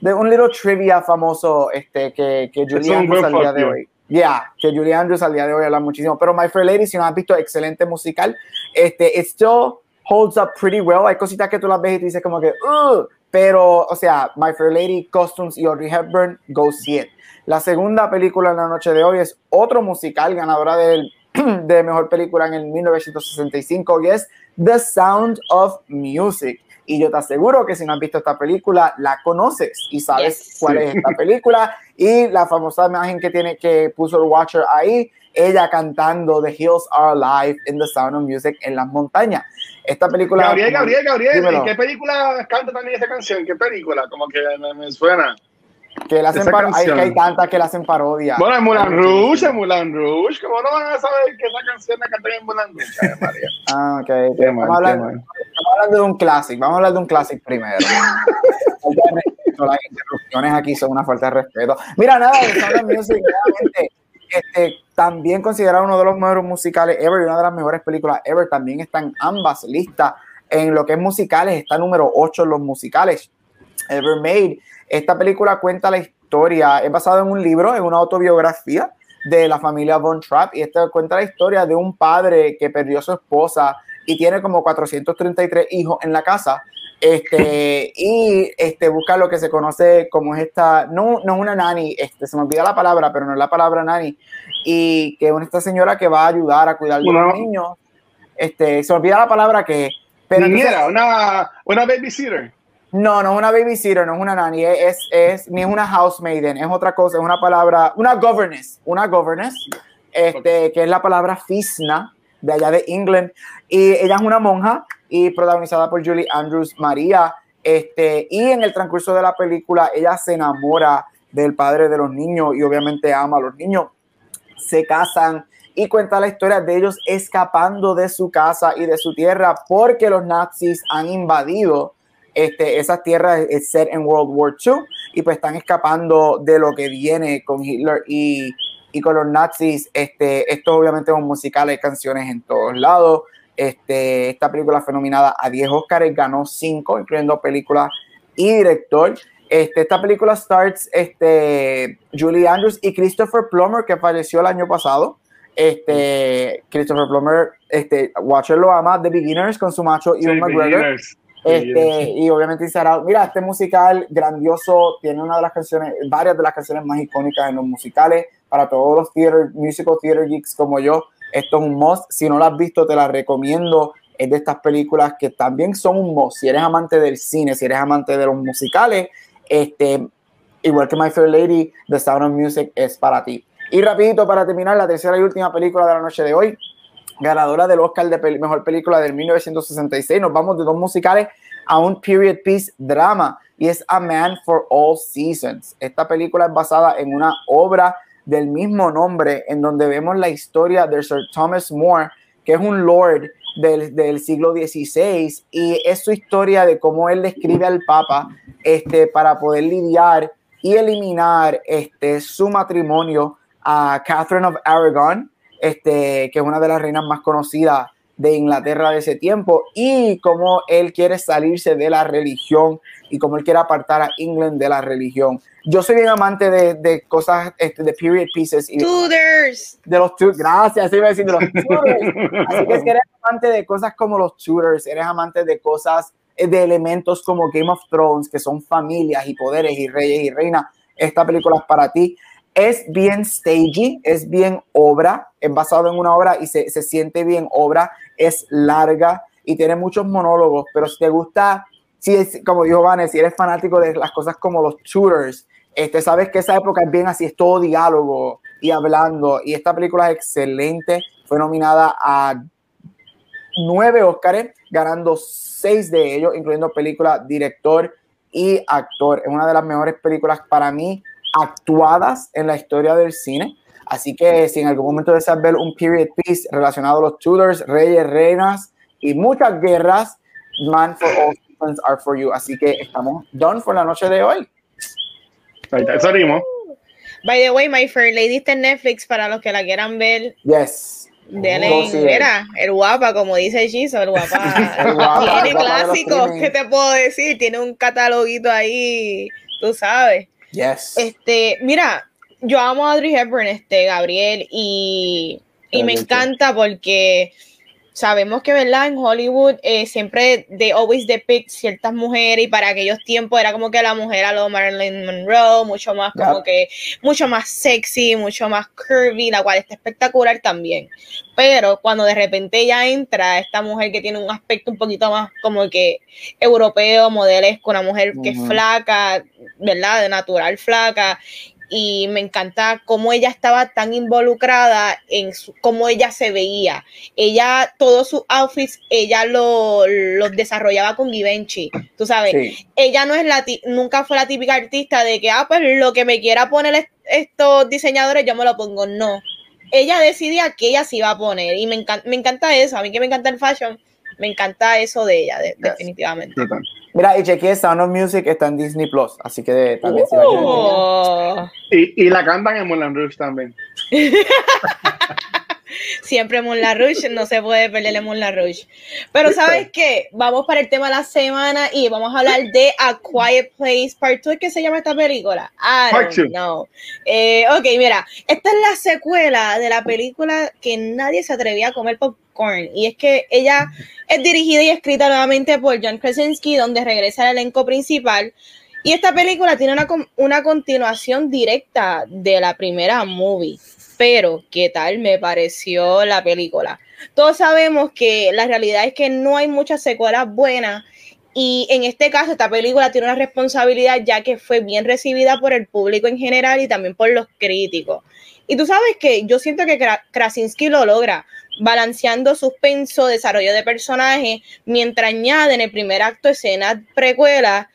de un little trivia famoso este, que, que Julie Es Andrews al día de hoy. Ya, que Julie Andrews al día de hoy habla muchísimo. Pero My Fair Lady, si no has visto, excelente musical. Este, it still holds up pretty well. Hay cositas que tú las ves y tú dices como que, "Ugh", pero, o sea, My Fair Lady, Costumes y Audrey Hepburn, go see it. La segunda película en la noche de hoy es otro musical, ganadora del, [clears throat] de mejor película en el 1965 y es The Sound of Music. Y yo te aseguro que si no has visto esta película, la conoces y sabes Yes. cuál es esta [laughs] película. Y la famosa imagen que tiene que puso el Watcher ahí, ella cantando The Hills Are Alive in The Sound of Music en las montañas. Esta película. Gabriel, Gabriel, Gabriel, Dímelo. ¿en qué película canta también esa canción? ¿Qué película? Como que me, me suena. Que la hacen hay, hay tantas que la hacen parodia. Bueno, en Hay Rouge, en Moulin Rouge. ¿Cómo no van a saber que esa canción la cantan en Moulin Rouge? Ay, María. [laughs] Ah, ok. Estamos, mal, qué hablando, mal. estamos hablando de un clásico. Vamos a hablar de un clásico primero. [laughs] De Las interrupciones aquí son una falta de respeto. Mira, nada, The Sound of Music, realmente, este, también considerado uno de los mejores musicales ever y una de las mejores películas ever. También están ambas listas en lo que es musicales. Está número 8 en los musicales ever made. Esta película cuenta la historia, es basada en un libro, en una autobiografía de la familia Von Trapp y esta cuenta la historia de un padre que perdió a su esposa y tiene como 433 hijos en la casa. Este, y este, busca lo que se conoce como es esta, no, no es una nani, este, se me olvida la palabra, pero no es la palabra nani, y que es esta señora que va a ayudar a cuidar de los niños. Este, se me olvida la palabra que, pero Niñera, una, una babysitter. no, no es una babysitter, no es una nanny, es, es, ni es una housemaiden, es otra cosa, es una palabra, una governess, una governess, este, que es la palabra fisna, de allá de England, y ella es una monja y protagonizada por Julie Andrews María, este, y en el transcurso de la película ella se enamora del padre de los niños y obviamente ama a los niños, se casan y cuenta la historia de ellos escapando de su casa y de su tierra porque los nazis han invadido este, esas tierras set en World War II y pues están escapando de lo que viene con Hitler y, y con los nazis. Este, esto obviamente es un musical, hay canciones en todos lados. Este, esta película fue nominada a 10 Oscars, ganó 5, incluyendo película y director. Este, esta película starts este, Julie Andrews y Christopher Plummer, que falleció el año pasado. Este, Christopher Plummer, este, Watcher lo ama, The Beginners con su macho Sí, Ewan McGregor. Este, y obviamente Inside. Mira, este musical grandioso tiene una de las canciones, varias de las canciones más icónicas en los musicales. Para todos los theater, musical theater geeks como yo, Esto es un must. Si no lo has visto, te la recomiendo. Es de estas películas que también son un must. Si eres amante del cine, si eres amante de los musicales, este, igual que My Fair Lady, The Sound of Music es para ti. Y rapidito para terminar, la tercera y última película de la noche de hoy, ganadora del Oscar de Mejor Película del 1966. Nos vamos de dos musicales a un period piece drama y es A Man for All Seasons. Esta película es basada en una obra del mismo nombre en donde vemos la historia de Sir Thomas More, que es un lord del, del, siglo XVI y es su historia de cómo él le escribe al Papa este, para poder lidiar y eliminar este, su matrimonio a Catherine of Aragon, este, que es una de las reinas más conocidas de Inglaterra de ese tiempo, y cómo él quiere salirse de la religión y cómo él quiere apartar a England de la religión. Yo soy bien amante de, de cosas, este, de period pieces. Y Tudors. De los Tudors, gracias, iba a decir de los [laughs] Tudors. Así que si eres amante de cosas como los Tudors, eres amante de cosas, eh, de elementos como Game of Thrones, que son familias y poderes y reyes y reinas, esta película es para ti es bien stagey, es bien obra, es basado en una obra y se, se, siente bien obra, es larga y tiene muchos monólogos, pero si te gusta, si es, como dijo Vanes, si eres fanático de las cosas como los shooters, este, sabes que esa época es bien así, es todo diálogo y hablando, y esta película es excelente, fue nominada a nueve Óscares, ganando seis de ellos, incluyendo película, director y actor. Es una de las mejores películas para mí actuadas en la historia del cine. Así que si en algún momento deseas ver un period piece relacionado a los Tudors, reyes, reinas y muchas guerras, Man for All Seasons are for you. Así que estamos done por la noche de hoy. Salimos. By the way, My Fair Lady está en Netflix para los que la quieran ver. Yes. Dele, mira, el guapa, como dice Giso, el guapa. [laughs] el guapa tiene clásicos, ¿qué te puedo decir? Tiene un cataloguito ahí, tú sabes. Yes. Este, mira, yo amo a Audrey Hepburn, este, Gabriel, y, y me encanta porque sabemos que, ¿verdad? En Hollywood eh, siempre they always depict ciertas mujeres y para aquellos tiempos era como que la mujer a lo Marilyn Monroe, mucho más como que, mucho más sexy, mucho más curvy, la cual está espectacular también. Pero cuando de repente ya entra esta mujer que tiene un aspecto un poquito más como que europeo, modelesco, una mujer que es flaca, ¿verdad? De natural flaca y me encanta cómo ella estaba tan involucrada en cómo ella se veía. Ella, todos sus outfits, ella los lo desarrollaba con Givenchy, tú sabes. Ella no es la, nunca fue la típica artista de que, ah, pues lo que me quiera poner estos diseñadores, yo me lo pongo. No. Ella decidía que ella se iba a poner y me, encanta, me encanta eso. A mí que me encanta el fashion, me encanta eso de ella, definitivamente. Mira, y chequeé Sound of Music está en Disney Plus, así que también se oh. y, y la cantan en Moulin Rouge también. [laughs] Siempre Moulin Rouge, no se puede perderle Moulin Rouge. Pero ¿sabes qué? Vamos para el tema de la semana y vamos a hablar de A Quiet Place Part 2. ¿Qué se llama esta película? I don't know. Eh, ok, mira, esta es la secuela de la película que nadie se atrevía a comer popcorn. Y es que ella es dirigida y escrita nuevamente por John Krasinski, donde regresa al elenco principal. Y esta película tiene una, una continuación directa de la primera movie. Pero, ¿qué tal me pareció la película? Todos sabemos que la realidad es que no hay muchas secuelas buenas y en este caso esta película tiene una responsabilidad ya que fue bien recibida por el público en general y también por los críticos. Y tú sabes que yo siento que Krasinski lo logra, balanceando suspenso, desarrollo de personajes, mientras añade en el primer acto escenas precuelas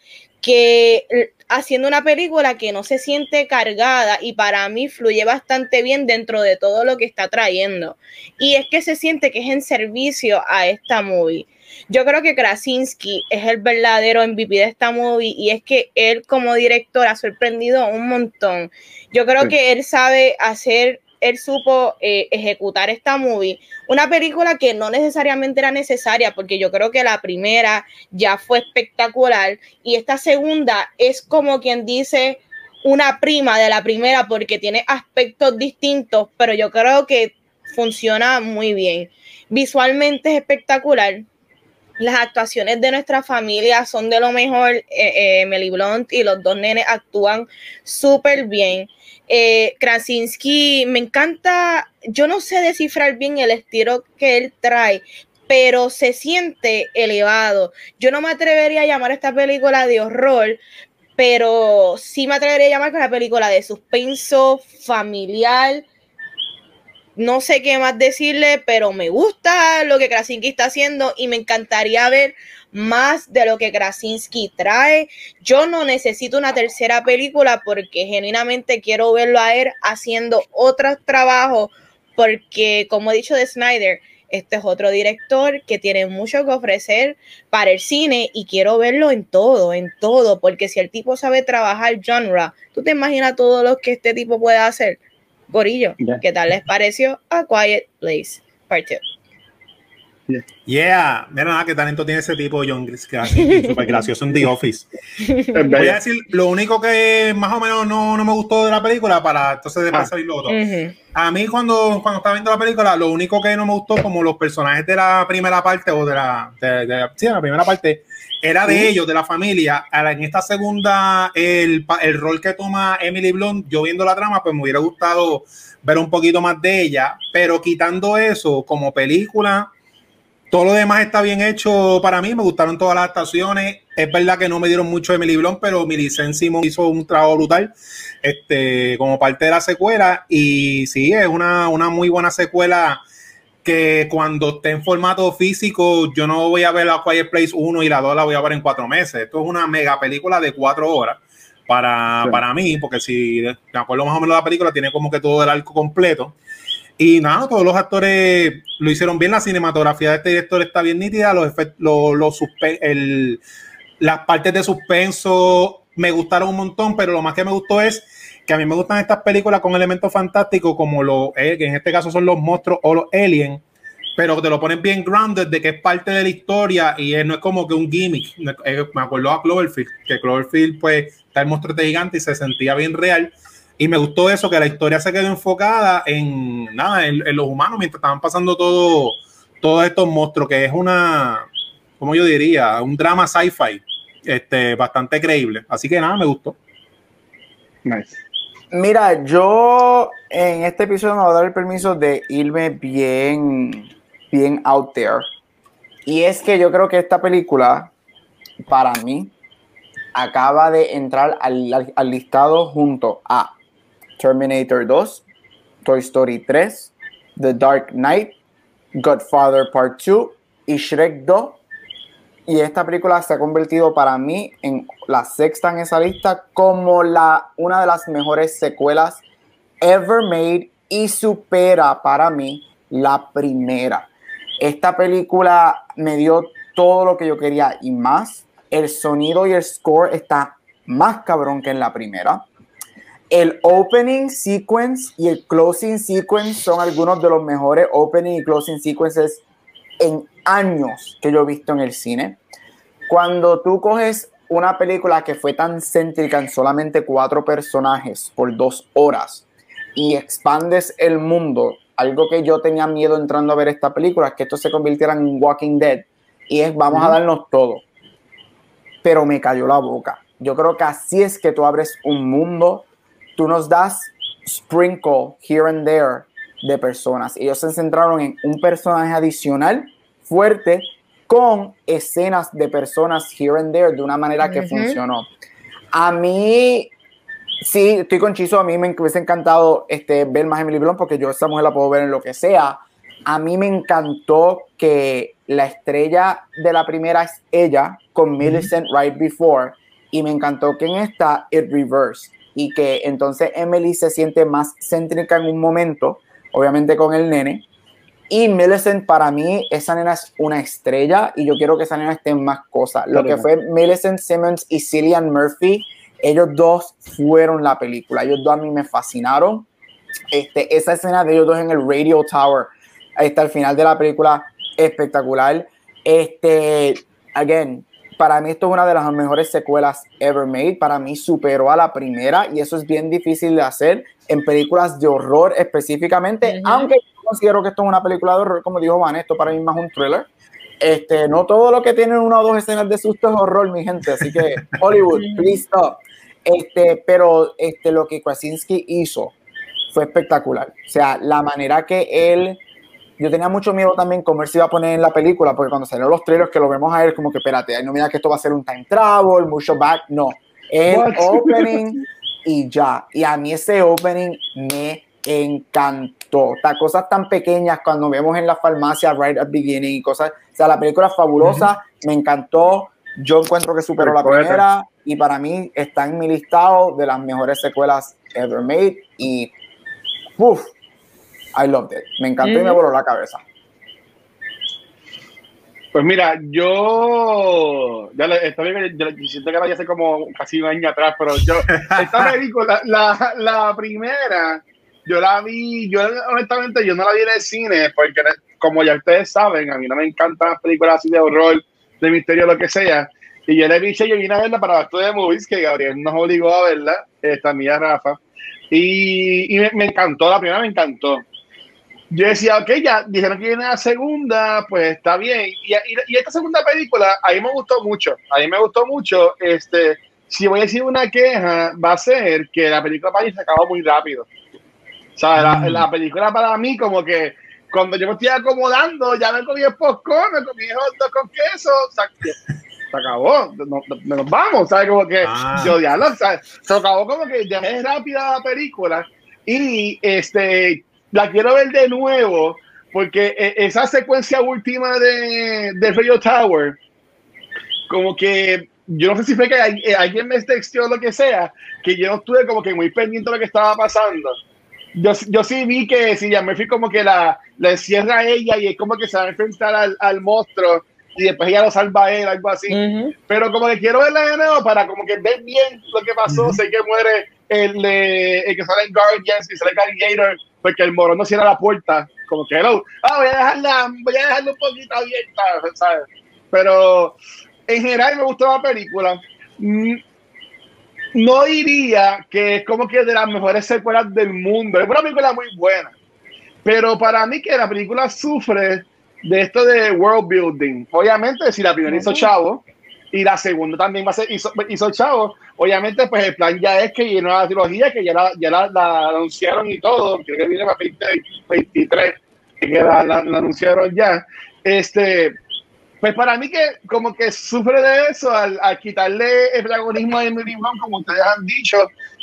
que haciendo una película que no se siente cargada y para mí fluye bastante bien dentro de todo lo que está trayendo. Y es que se siente que es en servicio a esta movie. Yo creo que Krasinski es el verdadero MVP de esta movie y es que él como director ha sorprendido un montón. Yo creo que él sabe hacer él supo eh, ejecutar esta movie. Una película que no necesariamente era necesaria, porque yo creo que la primera ya fue espectacular y esta segunda es como quien dice una prima de la primera porque tiene aspectos distintos, pero yo creo que funciona muy bien. Visualmente es espectacular. Las actuaciones de nuestra familia son de lo mejor. Eh, eh, Blunt y los dos nenes actúan súper bien. Eh, Krasinski, me encanta, yo no sé descifrar bien el estilo que él trae, pero se siente elevado. Yo no me atrevería a llamar esta película de horror, pero sí me atrevería a llamar una película de suspenso familiar no sé qué más decirle, pero me gusta lo que Krasinski está haciendo y me encantaría ver más de lo que Krasinski trae. Yo no necesito una tercera película porque genuinamente quiero verlo a él haciendo otros trabajos porque, como he dicho de Snyder, este es otro director que tiene mucho que ofrecer para el cine y quiero verlo en todo, en todo, porque si el tipo sabe trabajar genre, tú te imaginas todo lo que este tipo puede hacer. Gorillo, ¿qué tal les pareció A Quiet Place Part 2? Yeah, mira nada qué talento tiene ese tipo, John [laughs] súper gracioso en The Office. [laughs] Voy a decir, lo único que más o menos no, no me gustó de la película, para entonces después ah. salir lo otro. A mí cuando, cuando estaba viendo la película, lo único que no me gustó, como los personajes de la primera parte, o de la, de, sí, de la primera parte, era de ellos, de la familia. En esta segunda, el, el rol que toma Emily Blunt, yo viendo la trama, pues me hubiera gustado ver un poquito más de ella, pero quitando eso como película, todo lo demás está bien hecho para mí, me gustaron todas las actuaciones. Es verdad que no me dieron mucho Emily Blunt, pero Millicent Simon hizo un trabajo brutal este, como parte de la secuela. Y sí, es una, una muy buena secuela que cuando esté en formato físico, yo no voy a ver la Quiet Place 1 y la 2 la voy a ver en cuatro meses. Esto es una mega película de cuatro horas para, para mí, porque si me acuerdo más o menos de la película, tiene como que todo el arco completo. Y nada, todos los actores lo hicieron bien, la cinematografía de este director está bien nítida, los los, el, las partes de suspenso me gustaron un montón, pero lo más que me gustó es a mí me gustan estas películas con elementos fantásticos como lo eh, que en este caso son los monstruos o los aliens, pero te lo ponen bien grounded de que es parte de la historia y no es como que un gimmick. Me acuerdo a Cloverfield, que Cloverfield pues está el monstruo de gigante y se sentía bien real. Y me gustó eso, que la historia se quedó enfocada en nada, en, los humanos mientras estaban pasando todo, todos estos monstruos, que es una, como yo diría, un drama sci-fi este, bastante creíble. Así que nada, me gustó. Nice. Mira, yo en este episodio me voy a dar el permiso de irme bien, bien out there. Y es que yo creo que esta película, para mí, acaba de entrar al, al listado junto a Terminator 2, Toy Story 3, The Dark Knight, Godfather Part 2 y Shrek 2 y esta película se ha convertido para mí en la sexta en esa lista como la, una de las mejores secuelas ever made y supera para mí la primera. Esta película me dio todo lo que yo quería y más. El sonido y el score está más cabrón que en la primera. El opening sequence y el closing sequence son algunos de los mejores opening y closing sequences en años que yo he visto en el cine. Cuando tú coges una película que fue tan céntrica en solamente cuatro personajes por dos horas y expandes el mundo, algo que yo tenía miedo entrando a ver esta película, es que esto se convirtiera en Walking Dead y es vamos a darnos todo. Pero me cayó la boca. Yo creo que así es que tú abres un mundo, tú nos das sprinkle here and there de personas. Ellos se centraron en un personaje adicional fuerte con escenas de personas here and there de una manera que funcionó. A mí, sí, estoy con Chizo, a mí me hubiese encantado este, ver más Emily Blunt porque yo esa mujer la puedo ver en lo que sea. A mí me encantó que la estrella de la primera es ella con Millicent right before y me encantó que en esta it reverse y que entonces Emily se siente más céntrica en un momento obviamente con el nene. Y Millicent, para mí, esa nena es una estrella y yo quiero que esa nena esté en más cosas. Lo que fue Millicent Simmons y Cillian Murphy, ellos dos fueron la película. Ellos dos a mí me fascinaron. Este, esa escena de ellos dos en el Radio Tower, hasta el final de la película, espectacular. Este, again, para mí esto es una de las mejores secuelas ever made. Para mí superó a la primera y eso es bien difícil de hacer en películas de horror específicamente, aunque yo considero que esto es una película de horror, como dijo Van, esto para mí más un thriller. este, no todo lo que tiene una o dos escenas de susto es horror, mi gente, así que [laughs] Hollywood, please stop. Este, pero este, lo que Krasinski hizo fue espectacular. O sea, la manera que él yo tenía mucho miedo también cómo él se iba a poner en la película, porque cuando salieron los trailers que lo vemos a él, como que espérate, no mira que esto va a ser un time travel, mucho back, no. El opening y ya. Y a mí ese opening me encantó. O cosas tan pequeñas cuando vemos en la farmacia right at beginning y cosas. O sea, la película es fabulosa, me encantó. Yo encuentro que superó la primera y para mí está en mi listado de las mejores secuelas ever made. Y uff, I loved it. Me encantó y me voló la cabeza. Pues mira, yo ya le, esta siento que la hace como casi un año atrás, pero yo esta [laughs] película, la, la, primera, yo la vi, yo honestamente yo no la vi en el cine, porque como ya ustedes saben, a mí no me encantan las películas así de horror, de misterio, lo que sea. Y yo la vi, yo vine a verla para estudio de movies, que Gabriel nos obligó a verla, esta mía Rafa. Y, y me, encantó, la primera me encantó yo decía, ok, ya dijeron que viene la segunda, pues está bien. Y, y, esta segunda película, a mí me gustó mucho. A mí me gustó mucho. Este, si voy a decir una queja, va a ser que la película para mí se acabó muy rápido. La, mm. la, película para mí, como que cuando yo me estoy acomodando, ya me comí el popcorn, me comí hot dog con queso, o sea, se acabó, nos, vamos, ¿sabes? Como que ah. yo lo, se acabó como que ya es rápida la película. Y este, la quiero ver de nuevo porque e, esa secuencia última de, de Radio Tower, como que yo no sé si fue que eh, alguien me texteó lo que sea, que yo no estuve como que muy pendiente de lo que estaba pasando. Yo, yo sí vi que si ya me fui como que la, la encierra a ella y es como que se va a enfrentar al, al monstruo y después ella lo salva a él, algo así. Pero como que quiero verla de nuevo para como que ver bien lo que pasó. Sé que muere el, el que sale en Guardians y sale Gator porque el morón no cierra la puerta, como que, hello, ah, voy a dejarla, voy a dejarla un poquito abierta, ¿sabes? Pero en general me gustó la película. No diría que es como que de las mejores secuelas del mundo. Es una película muy buena. Pero para mí que la película sufre de esto de world building. Obviamente, si la primera hizo Chavo y la segunda también va a ser hizo, hizo Chavo, Obviamente, pues el plan ya es que llenó la trilogía, que ya la, ya la, anunciaron y todo, creo que viene para 2023, que la, la, anunciaron ya. Este, pues para mí que como que sufre de eso al, quitarle el protagonismo a Emily Blunt, como ustedes han dicho,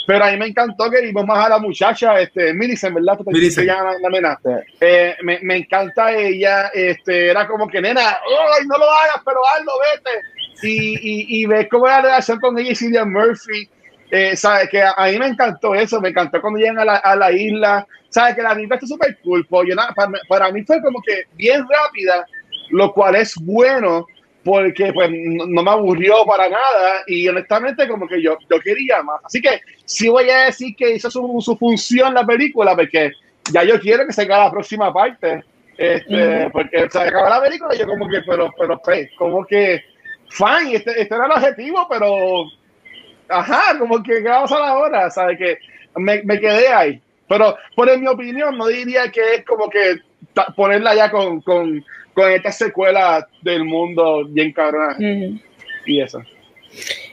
pero a mí me encantó que vimos más a la muchacha, este, Millicent, ¿verdad? Millicent. La, la eh, me, me, encanta ella, este, era como que, nena, ¡ay, no lo hagas, pero hazlo, vete! y, y, ves cómo es la relación con ella y Cillian Murphy. Eh, ¿sabes? Que a, mí me encantó eso, me encantó cuando llegan a la, a la isla. ¿Sabes? Que la vida está súper cool. Pues, para, para, mí fue como que bien rápida, lo cual es bueno porque pues no, me aburrió para nada y honestamente como que yo, yo quería más. Así que sí voy a decir que hizo su, su función la película porque ya yo quiero que se haga la próxima parte. Este, Porque se acaba la película y yo como que, pero, pero, pues, como que fine, este, este, era el objetivo, pero ajá, como que va a pasar ahora, ¿sabes? Que me, me, quedé ahí. Pero por en mi opinión, no diría que es como que ponerla ya con, con, con esta secuela del mundo bien cabrona. Y eso.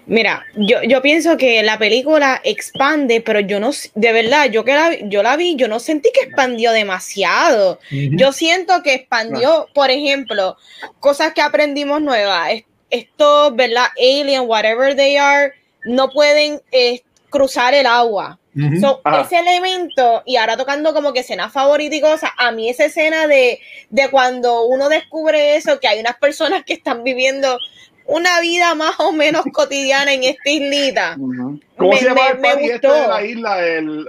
Mira, yo, yo pienso que la película expande, pero yo no, de verdad, yo que la, yo la vi, yo no sentí que expandió demasiado. Yo siento que expandió, por ejemplo, cosas que aprendimos nuevas estos, ¿verdad? Alien, whatever they are, no pueden eh, cruzar el agua. Ese elemento, y ahora tocando como que escena favorita y cosas, a mí esa escena de, de cuando uno descubre eso, que hay unas personas que están viviendo una vida más o menos cotidiana en esta islita. ¿Cómo me, se llama me, el este de la isla? El,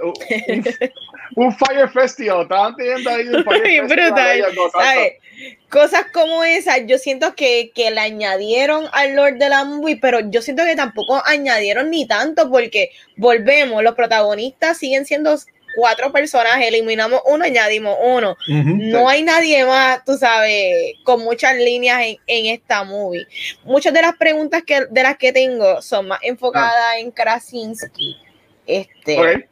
un, Fire Festival. Estaban teniendo ahí un Fire [laughs] Festival cosas como esas, yo siento que, que le añadieron al Lord de la Movie, pero yo siento que tampoco añadieron ni tanto porque volvemos, los protagonistas siguen siendo cuatro personas, eliminamos uno, añadimos uno. no hay nadie más, tú sabes, con muchas líneas en, esta movie. Muchas de las preguntas que, de las que tengo son más enfocadas ah. en Krasinski. Este,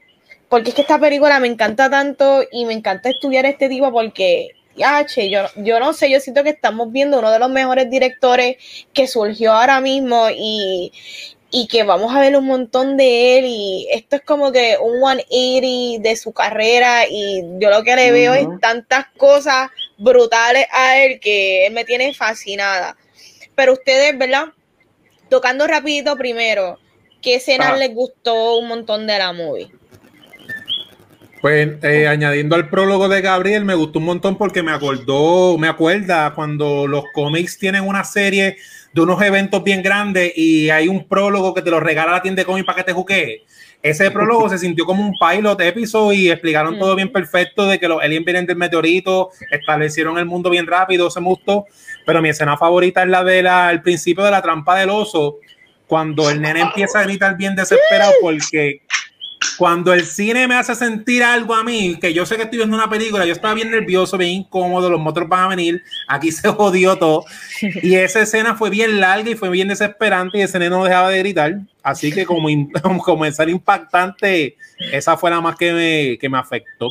Porque es que esta película me encanta tanto y me encanta estudiar este tipo porque H, yo, yo no sé, yo siento que estamos viendo uno de los mejores directores que surgió ahora mismo y, y que vamos a ver un montón de él y esto es como que un 180 de su carrera y yo lo que le veo es tantas cosas brutales a él que él me tiene fascinada. Pero ustedes, ¿verdad? Tocando rapidito primero, ¿qué escena les gustó un montón de la movie? Pues eh, añadiendo al prólogo de Gabriel, me gustó un montón porque me acordó, me acuerda cuando los cómics tienen una serie de unos eventos bien grandes y hay un prólogo que te lo regala la tienda de cómics para que te juque. Ese prólogo se sintió como un pilot episodio y explicaron todo bien perfecto de que los aliens vienen del meteorito, establecieron el mundo bien rápido, se me gustó. Pero mi escena favorita es la del principio de la trampa del oso, cuando el nene empieza a gritar bien desesperado porque cuando el cine me hace sentir algo a mí, que yo sé que estoy viendo una película, yo estaba bien nervioso, bien incómodo, los motos van a venir, aquí [laughs] se jodió todo. Y esa escena fue bien larga y fue bien desesperante y ese nene no dejaba de gritar. Así que como, [laughs] como ser impactante, esa fue la más que me, que me afectó.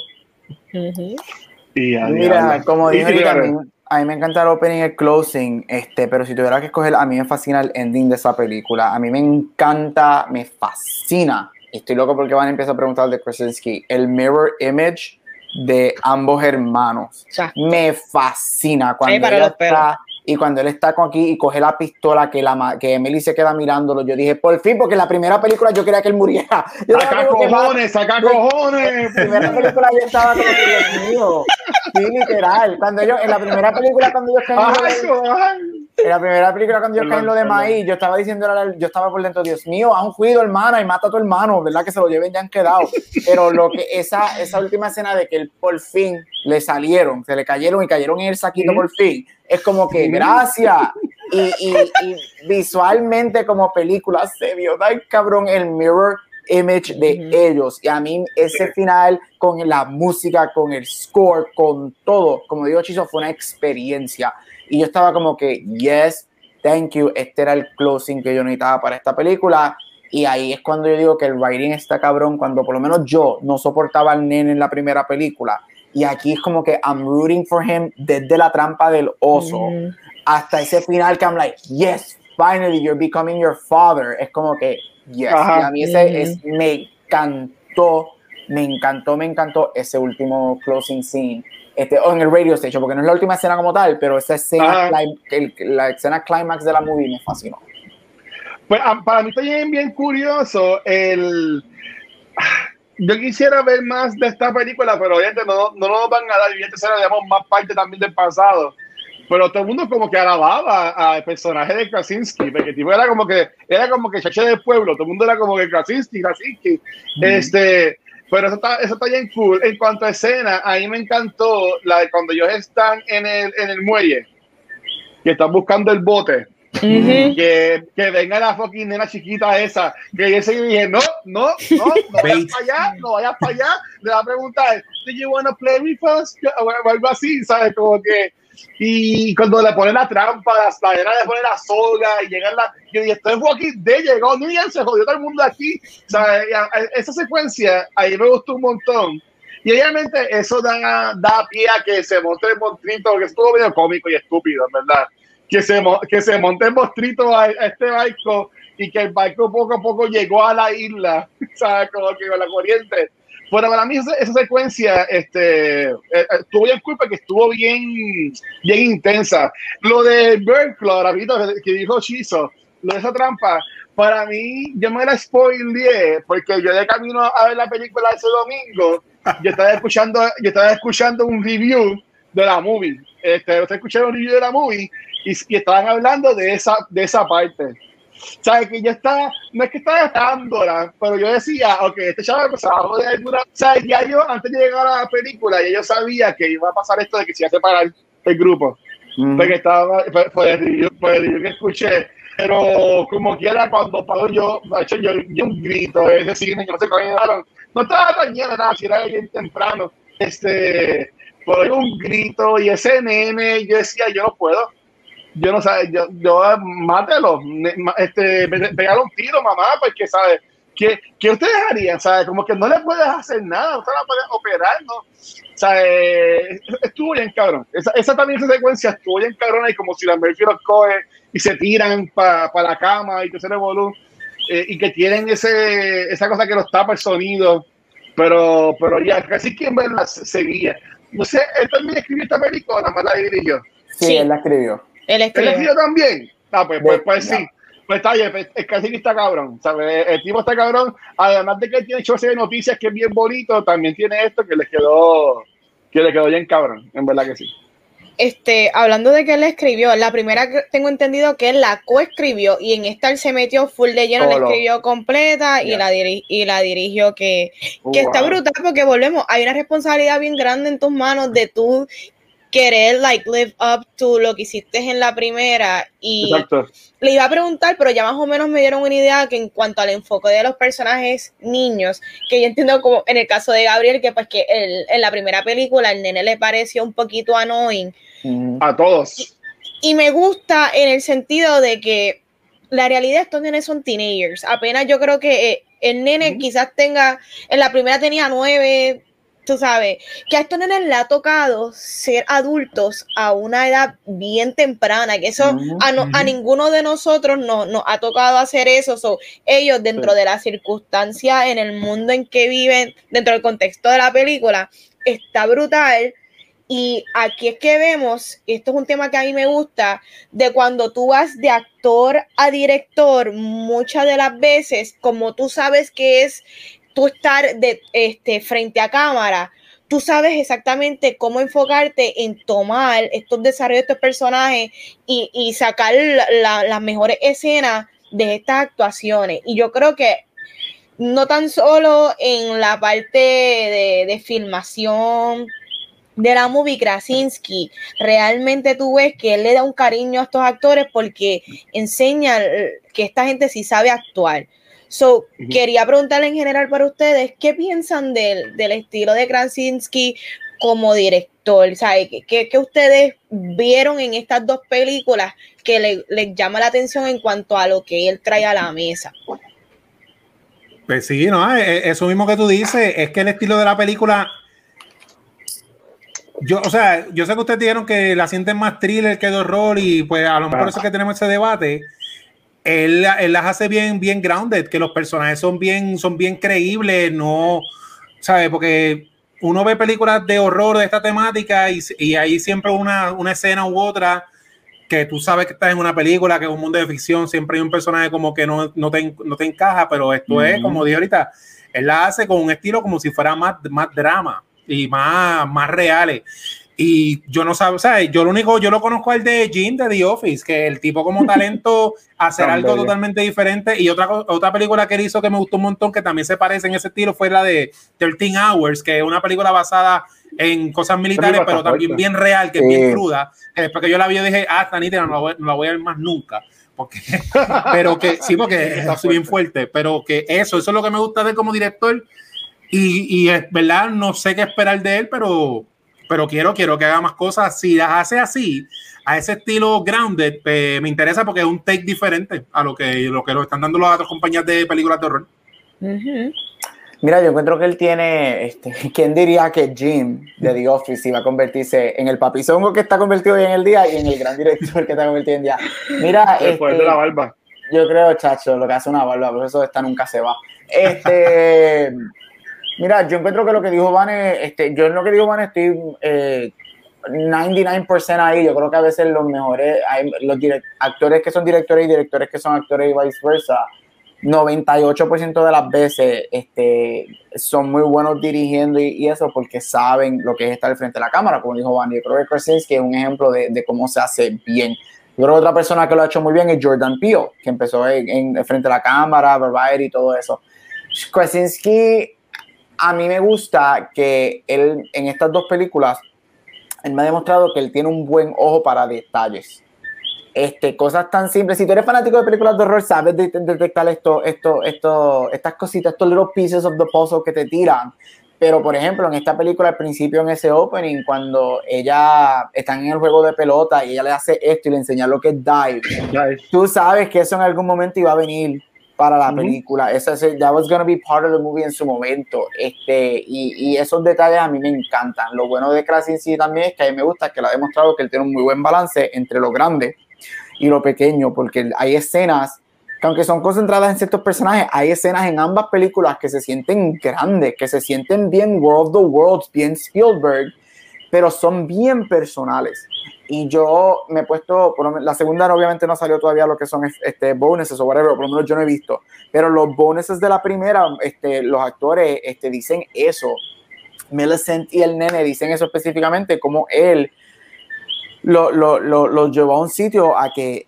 Mira, como dije a mí me encanta el opening y el closing, este, pero si tuviera que escoger, a mí me fascina el ending de esa película. A mí me encanta, me fascina estoy loco porque van a empezar a preguntar de Krasinski, el mirror image de ambos hermanos. Me fascina cuando él está y cuando él está con aquí y coge la pistola que la que Emily se queda mirándolo, yo dije, por fin, porque en la primera película yo quería que él muriera. [laughs] saca cojones, saca cojones. En la primera película yo estaba como que Dios mío. Sí, literal. Cuando ellos, en la primera película cuando ellos caen en la primera película cuando yo caí en lo de maíz, yo estaba diciendo, yo estaba por dentro, Dios mío, haz un cuido, hermana, y mata a tu hermano, ¿verdad? Que se lo lleven, ya han quedado. Pero lo que esa, esa última escena de que él por fin le salieron, se le cayeron y cayeron en el saquito por fin, es como que gracias. Y, y, visualmente como película se vio tan cabrón el mirror image de ellos. Y a mí ese final con la música, con el score, con todo, como digo Chiso, fue una experiencia. Y yo estaba como que, yes, thank you, este era el closing que yo necesitaba para esta película. Y ahí es cuando yo digo que el writing está cabrón, cuando por lo menos yo no soportaba al nene en la primera película. Y aquí es como que I'm rooting for him desde la trampa del oso hasta ese final que I'm like, yes, finally you're becoming your father. Es como que, yes. Y a mí ese es, me encantó, me encantó, me encantó ese último closing scene este, o en el radio station, porque no es la última escena como tal, pero esa escena, la escena climax de la movie me fascinó. Pues ah, para mí está bien, bien curioso el... Yo quisiera ver más de esta película, pero obviamente no, no nos van a dar, evidentemente será, digamos, más parte también del pasado. Pero todo el mundo como que alababa al personaje de Krasinski, porque tipo era como que, era como que chache del pueblo, todo el mundo era como que Krasinski, Krasinski. Este, pero eso está, eso está bien cool. En cuanto a escena, a mí me encantó la de cuando ellos están en el, en el muelle, que están buscando el bote. que, que, venga la fucking nena chiquita esa. Que yo se dije, no, no, no, no vayas [laughs] para allá, no vayas para allá. Le va a preguntar, ¿Do you want to play with us? O algo así, ¿sabes? Como que y cuando le pone la trampa, la cadena le pone la soga y llega la. Yo esto es Walking Dead, llegó Nian, se jodió todo el mundo aquí. O sea, esa secuencia ahí me gustó un montón. Y obviamente eso da, da pie a que se monte el monstruito, que estuvo medio cómico y estúpido, ¿verdad? Que se, que se monte el monstruito a, este barco y que el barco poco a poco llegó a la isla, [laughs] ¿sabes? Como que con la corriente bueno, para mí esa, secuencia este, eh, eh, estuvo bien cool porque estuvo bien, bien intensa. Lo de Bird Claw, que dijo Chizo, lo de esa trampa, para mí, yo me la spoileé porque yo de camino a ver la película ese domingo, yo estaba escuchando, yo estaba escuchando un review de la movie. Este, estaba escuchando un review de la movie y, y estaban hablando de esa, de esa parte. ¿Sabes? Que yo estaba, no es que estaba gastándola, pero yo decía, ok, este chaval se va a joder dura. ¿Sabes? Ya yo, antes de llegar a la película, ya yo sabía que iba a pasar esto de que se iba a separar el grupo. Porque estaba, pues, yo, pues, yo que escuché, pero como quiera, cuando pago yo, hecho, yo, yo un grito, es decir, yo no sé cómo no estaba tan lleno nada, si era bien temprano, este, pero un grito y ese nene, yo decía, yo no puedo, yo no sé, yo, yo mátelo, este, pegar un tiro, mamá, porque, ¿sabes? ¿Qué, ¿Qué, ustedes harían? ¿Sabes? Como que no le puedes hacer nada, no la puedes operar, ¿no? O sea, eh, estuvo bien cabrón. Esa, esa, también esa secuencia estuvo bien cabrón y como si la Murphy los coge y se tiran para pa la cama y que se revolú eh, y que tienen ese, esa cosa que los tapa el sonido. Pero, pero ya, casi quien la seguía. No sé, él también escribió esta película, nada más la dirigió. Sí, sí, él la escribió. Él escribió. ¿Él escribió también? Ah, pues, pues, pues sí. Pues está bien, pues, el casi está cabrón, ¿sabes? El tipo está cabrón, además de que tiene show de noticias que es bien bonito, también tiene esto que le quedó, que le quedó bien cabrón, en verdad que sí. Este, hablando de que él escribió, la primera que tengo entendido que él la coescribió y en esta él se metió full de lleno, la escribió completa y, la y la dirigió que, que está brutal porque volvemos, hay una responsabilidad bien grande en tus manos de tú querer like live up to lo que hiciste en la primera y le iba a preguntar, pero ya más o menos me dieron una idea que en cuanto al enfoque de los personajes niños, que yo entiendo como en el caso de Gabriel, que pues que en la primera película el nene le pareció un poquito annoying. A todos. Y, me gusta en el sentido de que la realidad estos nenes son teenagers. Apenas yo creo que eh, el nene quizás tenga, en la primera tenía nueve, tú sabes, que a estos nenes le ha tocado ser adultos a una edad bien temprana, que eso a, a, ninguno de nosotros nos no ha tocado hacer eso. So, ellos, dentro de las circunstancias en el mundo en que viven, dentro del contexto de la película, está brutal. Y aquí es que vemos, y esto es un tema que a mí me gusta, de cuando tú vas de actor a director, muchas de las veces, como tú sabes que es tú estar de, este, frente a cámara, tú sabes exactamente cómo enfocarte en tomar estos desarrollos de estos personajes y, y sacar las mejores escenas de estas actuaciones. Y yo creo que no tan solo en la parte de, de filmación de la movie Krasinski, realmente tú ves que él le da un cariño a estos actores porque enseña que esta gente sí sabe actuar. So, quería preguntarle en general para ustedes, ¿qué piensan del, del estilo de Krasinski como director? ¿Qué, ¿Qué, ustedes vieron en estas dos películas que les le llama la atención en cuanto a lo que él trae a la mesa? Pues sí, no, eh, eh, eso mismo que tú dices, es que el estilo de la película yo, o sea, yo sé que ustedes dijeron que la sienten más thriller que de horror y pues a lo mejor eso es que tenemos ese debate, él, las hace bien, bien grounded, que los personajes son bien, son bien creíbles, no, ¿sabes? Porque uno ve películas de horror de esta temática y, y hay siempre una, una, escena u otra que tú sabes que estás en una película, que es un mundo de ficción, siempre hay un personaje como que no, no, te, no te encaja, pero esto es, como dije ahorita, él la hace con un estilo como si fuera más, más drama y más, más reales. Y yo no sabía, o sea, yo lo único, yo lo conozco el de Jim de The Office, que el tipo como [laughs] talento hacer algo totalmente diferente. Y otra, otra película que él hizo que me gustó un montón, que también se parece en ese estilo, fue la de 13 Hours, que es una película basada en cosas militares, pero también bien real, que es bien cruda. Después que yo la vi, yo dije, ah, esta nítida, no la voy, no la voy a ver más nunca. Porque, [laughs] pero que sí, porque [laughs] está bien fuerte, pero que eso, eso es lo que me gusta de él como director. Y, y es verdad, no sé qué esperar de él, pero pero quiero, quiero que haga más cosas. Si las hace así, a ese estilo grounded, eh, me interesa porque es un take diferente a lo que lo que lo están dando las otras compañías de películas de horror. Mira, yo encuentro que él tiene, este, [laughs] ¿quién diría que Jim de The Office iba a convertirse en el papizongo que está convertido hoy en el día y en el gran director que está convertido en día? Mira, este, de la barba. Yo creo, chacho, lo que hace una barba, por eso esta nunca se va. Este, [laughs] Mira, yo encuentro que lo que dijo Vane, este, yo en lo que digo Vane estoy eh, 99% ahí. Yo creo que a veces los mejores, hay los actores que son directores y directores que son actores y viceversa, 98% de las veces este, son muy buenos dirigiendo y, eso porque saben lo que es estar frente a la cámara, como dijo Vane. Yo creo que Krasinski es un ejemplo de, de, cómo se hace bien. Yo creo que otra persona que lo ha hecho muy bien es Jordan Peele, que empezó en, en frente a la cámara, Variety y todo eso. Krasinski a mí me gusta que él en estas dos películas, él me ha demostrado que él tiene un buen ojo para detalles. Este, cosas tan simples. Si tú eres fanático de películas de horror, sabes detectar esto, esto, esto, estas cositas, estos little pieces of the puzzle que te tiran. Pero, por ejemplo, en esta película, al principio, en ese opening, cuando ella está en el juego de pelota y ella le hace esto y le enseña lo que es dive, tú sabes que eso en algún momento iba a venir para la película. Esa that was gonna be part of the movie en su momento. Este, y, y, esos detalles a mí me encantan. Lo bueno de Krasinski también es que a mí me gusta que lo ha demostrado que él tiene un muy buen balance entre lo grande y lo pequeño, porque hay escenas que aunque son concentradas en ciertos personajes, hay escenas en ambas películas que se sienten grandes, que se sienten bien World of the Worlds, bien Spielberg, pero son bien personales. Y yo me he puesto, la segunda obviamente no salió todavía lo que son este, bonuses o whatever, por lo menos yo no he visto, pero los bonuses de la primera, este, los actores este, dicen eso. Millicent y el nene dicen eso específicamente, como él lo, lo, lo, lo llevó a un sitio a que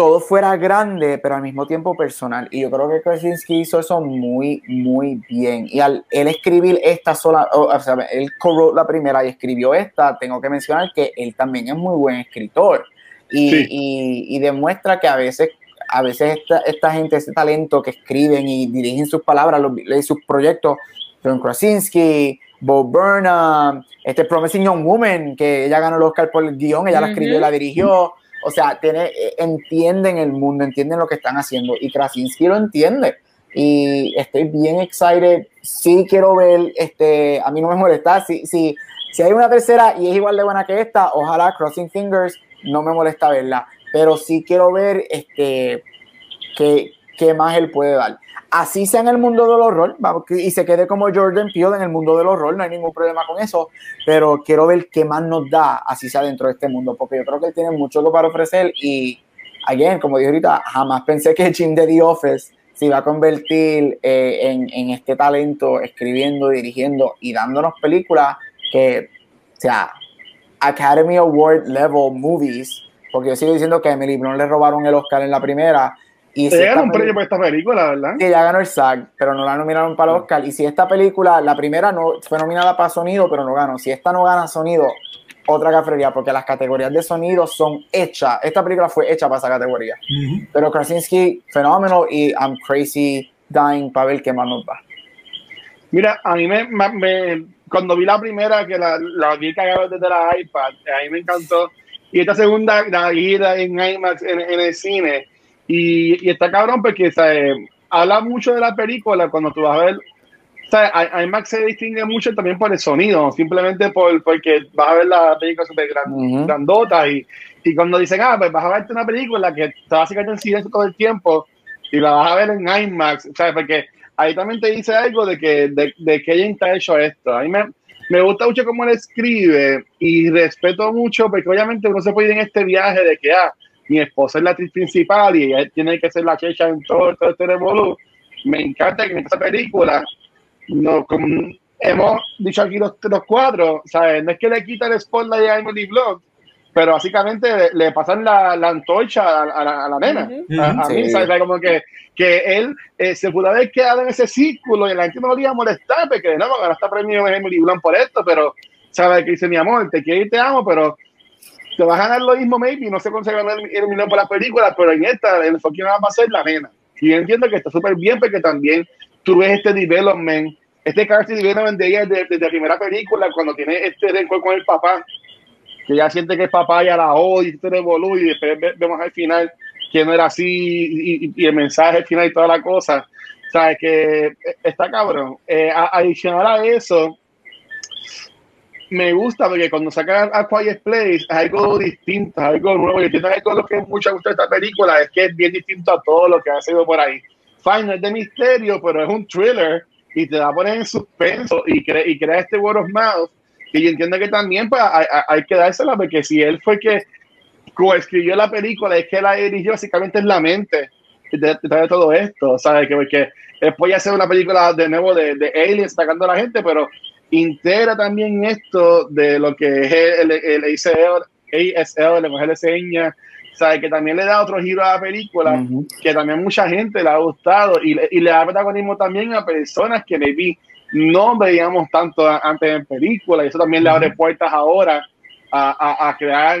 todo fuera grande, pero al mismo tiempo personal. Y yo creo que Krasinski hizo eso muy, muy bien. Y al él escribir esta sola, o sea, él co la primera y escribió esta, tengo que mencionar que él también es muy buen escritor. Y, y, demuestra que a veces, a veces esta, esta, gente, ese talento que escriben y dirigen sus palabras, los, sus proyectos, John Krasinski, Bob Burnham, este Promising Young Woman, que ella ganó el Oscar por el guion, ella la escribió y la dirigió o sea, tiene, eh, entienden el mundo, entienden lo que están haciendo y Krasinski lo entiende. Y estoy bien excited. Sí quiero ver, este, a mí no me molesta. Si, si, si hay una tercera y es igual de buena que esta, ojalá Crossing Fingers no me molesta verla. Pero sí quiero ver este, qué, qué más él puede dar así sea en el mundo del horror y se quede como Jordan Peele en el mundo del horror, no hay ningún problema con eso, pero quiero ver qué más nos da, así sea dentro de este mundo, porque yo creo que él tiene mucho para ofrecer y, again, como dije ahorita, jamás pensé que Jim de The Office se iba a convertir eh, en, en, este talento, escribiendo, dirigiendo y dándonos películas que, o sea, Academy Award level movies, porque yo sigo diciendo que a Emily Blunt le robaron el Oscar en la primera, y si un premio por esta película, ¿verdad? Sí, ya ganó el SAG, pero no la nominaron para el Oscar. Y si esta película, la primera no fue nominada para sonido, pero no ganó. Si esta no gana sonido, otra cafetería, porque las categorías de sonido son hechas. Esta película fue hecha para esa categoría. Pero Krasinski, fenómeno, y I'm crazy dying para ver qué más nos va. Mira, a mí me, me, cuando vi la primera, que la, la vi cagada desde la iPad, a mí me encantó. Y esta segunda, la vi en IMAX en el cine y, y está cabrón porque habla mucho de la película cuando tú vas a ver. O IMAX se distingue mucho también por el sonido, simplemente por, porque vas a ver la película súper grandota y, y, cuando dicen, ah, pues vas a verte una película que está básicamente en silencio todo el tiempo y la vas a ver en IMAX, ¿sabes? Porque ahí también te dice algo de que, de, de que ella está hecho esto. A mí me, me gusta mucho cómo él escribe y respeto mucho porque obviamente uno se puede ir en este viaje de que, ah, mi esposa es la actriz principal y ella tiene que ser la checha en todo, este revolú. Me encanta que en esta película, no, como hemos dicho aquí los, los cuatro, ¿sabes? no es que le quita el spotlight a Emily Blunt, pero básicamente le, pasan la, la, antorcha a, la, a nena. a, mí, ¿sabes? Como que, que él eh, se pudo haber quedado en ese círculo y la gente no le iba a molestar porque no, ahora está premio Emily Blunt por esto, pero, ¿sabes? Que dice mi amor, te quiero y te amo, pero te va a ganar lo mismo, maybe, no sé cómo se ganar el millón por la película, pero en esta, el enfoque va a ser la nena. Y entiendo que está súper bien porque también tú ves este development, este character development de ella desde, la primera película, cuando tiene este rencor con el papá, que ya siente que el papá ya la odia y este revolú, y después vemos al final que no era así, y, el mensaje al final y toda la cosa. O sea, que está cabrón. Eh, adicional a eso, me gusta porque cuando sacan a Quiet Place es algo distinto, algo nuevo. Y que lo que mucha gusta de esta película es que es bien distinto a todo lo que ha sido por ahí. Fine, es de misterio, pero es un thriller y te va a poner en suspenso y, y crea este word of mouth. Y yo entiendo que también pues, hay, hay que dársela porque si él fue que escribió la película, es que la dirigió, básicamente es la mente de, todo esto, ¿sabes? Que, porque después ya hacer una película de nuevo de, de aliens atacando a la gente, pero integra también esto de lo que es el, el ASL, el de señas, sabe que también le da otro giro a la película, que también mucha gente le ha gustado y, y, le da protagonismo también a personas que maybe no veíamos tanto antes en películas, y eso también le abre puertas ahora a, a, crear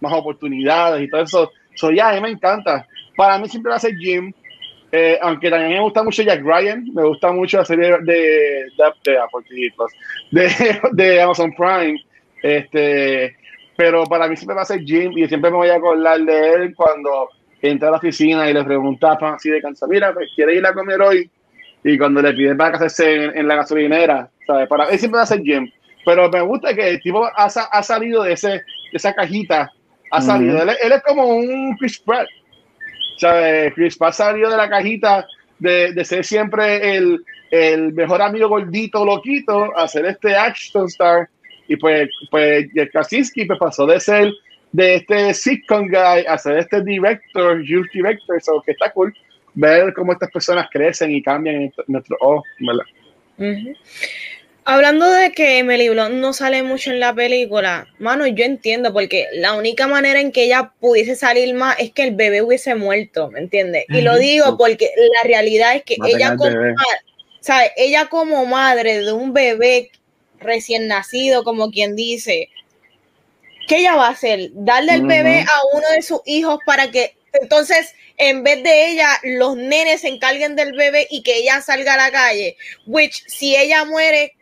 más oportunidades y todo eso. So, ya, a mí me encanta. Para mí siempre va a ser Jim, eh, aunque también me gusta mucho Jack Ryan, me gusta mucho la serie de, de, [laughs] de, Amazon Prime. Este, pero para mí siempre va a ser Jim y siempre me voy a acordar de él cuando entra a la oficina y le pregunta a así de cansa, mira, pues, ¿quiere ir a comer hoy? Y cuando le piden para casarse en, en la gasolinera, ¿sabes? Para, él siempre hace gym. Pero me gusta que el tipo ha, ha salido de, ese, de esa cajita, ha salido. él, él, es como un Chris Pratt. ¿Sabes? Chris Pratt salió de la cajita de, ser siempre el, el, mejor amigo gordito, loquito, a ser este action star. Y pues, pues Krasinski pues, pasó de ser de este sitcom guy a ser este director, youth director, so que está cool ver cómo estas personas crecen y cambian en nuestro oh, ¿verdad? Hablando de que Emily Blunt no sale mucho en la película, mano, yo entiendo, porque la única manera en que ella pudiese salir más es que el bebé hubiese muerto, ¿me entiendes? Y lo digo porque la realidad es que ella como, ¿sabe? ella como madre de un bebé recién nacido, como quien dice, ¿qué ella va a hacer? Darle el bebé a uno de sus hijos para que entonces en vez de ella, los nenes se encarguen del bebé y que ella salga a la calle. Which, si ella muere,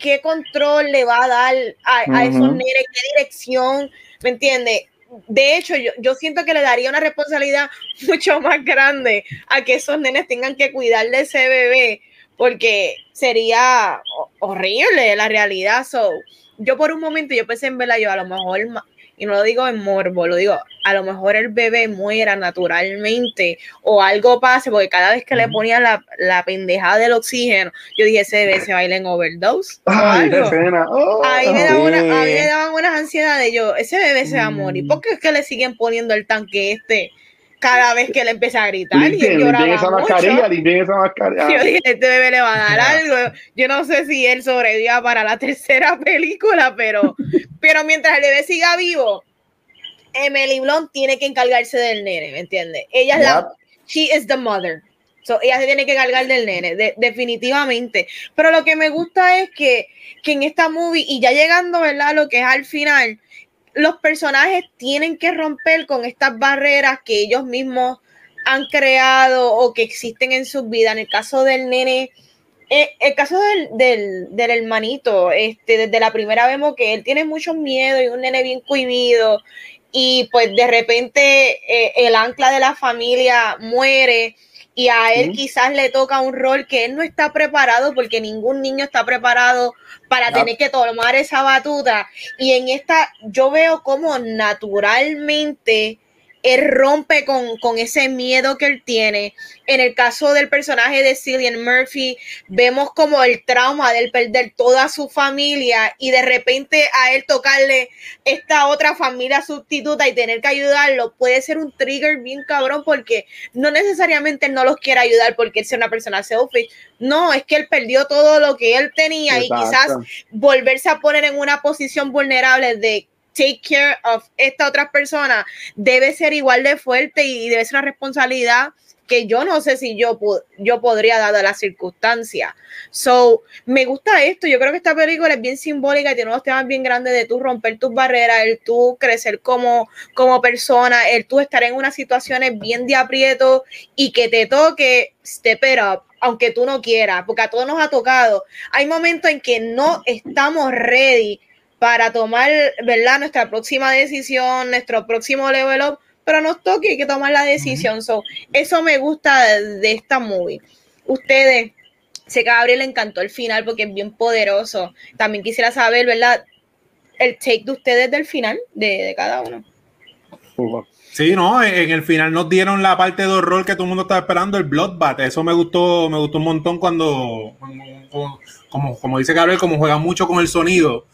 ¿qué, control le va a dar a, esos nenes? ¿Qué dirección? ¿Me entiende? De hecho, yo, yo, siento que le daría una responsabilidad [laughs] mucho más grande a que esos nenes tengan que cuidar de ese bebé, porque sería horrible la realidad. So, yo por un momento yo pensé en verla yo a lo mejor y no lo digo en morbo, lo digo, a lo mejor el bebé muera naturalmente o algo pase, porque cada vez que le ponía la, la pendejada del oxígeno, yo dije, ese bebé se baila en overdose. Ay, qué pena. Oh, ahí, me daba una, me daban unas ansiedades, yo, ese bebé se va a morir, ¿por qué es que le siguen poniendo el tanque este? Cada vez que le empecé a gritar y él lloraba esa mascarilla, esa mascarilla. Yo dije, este bebé le va a dar algo. Yo no sé si él sobreviva para la [laughs] tercera película, pero, pero mientras el bebé siga vivo, Emily Blunt tiene que encargarse del nene, ¿me entiendes? Ella es la, she is the mother. So, ella se tiene que cargar del nene, definitivamente. Pero lo que me gusta es que, que en esta movie, y ya llegando, ¿verdad? Lo que es al final, los personajes tienen que romper con estas barreras que ellos mismos han creado o que existen en su vida. En el caso del nene, eh, el caso del, del, del, hermanito, este, desde la primera vemos que él tiene mucho miedo y un nene bien cohibido y pues de repente eh, el ancla de la familia muere y a él quizás le toca un rol que él no está preparado porque ningún niño está preparado para tener que tomar esa batuta. Y en esta yo veo como naturalmente él rompe con, con, ese miedo que él tiene. En el caso del personaje de Cillian Murphy, vemos como el trauma del perder toda su familia y de repente a él tocarle esta otra familia sustituta y tener que ayudarlo puede ser un trigger bien cabrón porque no necesariamente él no los quiere ayudar porque él sea una persona selfish. No, es que él perdió todo lo que él tenía y quizás volverse a poner en una posición vulnerable de take care of esta otra persona debe ser igual de fuerte y debe ser una responsabilidad que yo no sé si yo, yo podría dada la circunstancia. So, me gusta esto. Yo creo que esta película es bien simbólica y tiene unos temas bien grandes de tú romper tus barreras, el tú crecer como, como persona, el tú estar en unas situaciones bien de aprieto y que te toque step it up, aunque tú no quieras, porque a todos nos ha tocado. Hay momentos en que no estamos ready para tomar, ¿verdad? Nuestra próxima decisión, nuestro próximo level up, pero nos toque, hay que tomar la decisión. so, eso me gusta de, esta movie. Ustedes, sé que a Gabriel le encantó el final porque es bien poderoso. También quisiera saber, ¿verdad? El take de ustedes del final, de, cada uno. Sí, no, en el final nos dieron la parte de horror que todo el mundo estaba esperando, el Bloodbath. Eso me gustó, me gustó un montón cuando, como, como dice Gabriel, como juega mucho con el sonido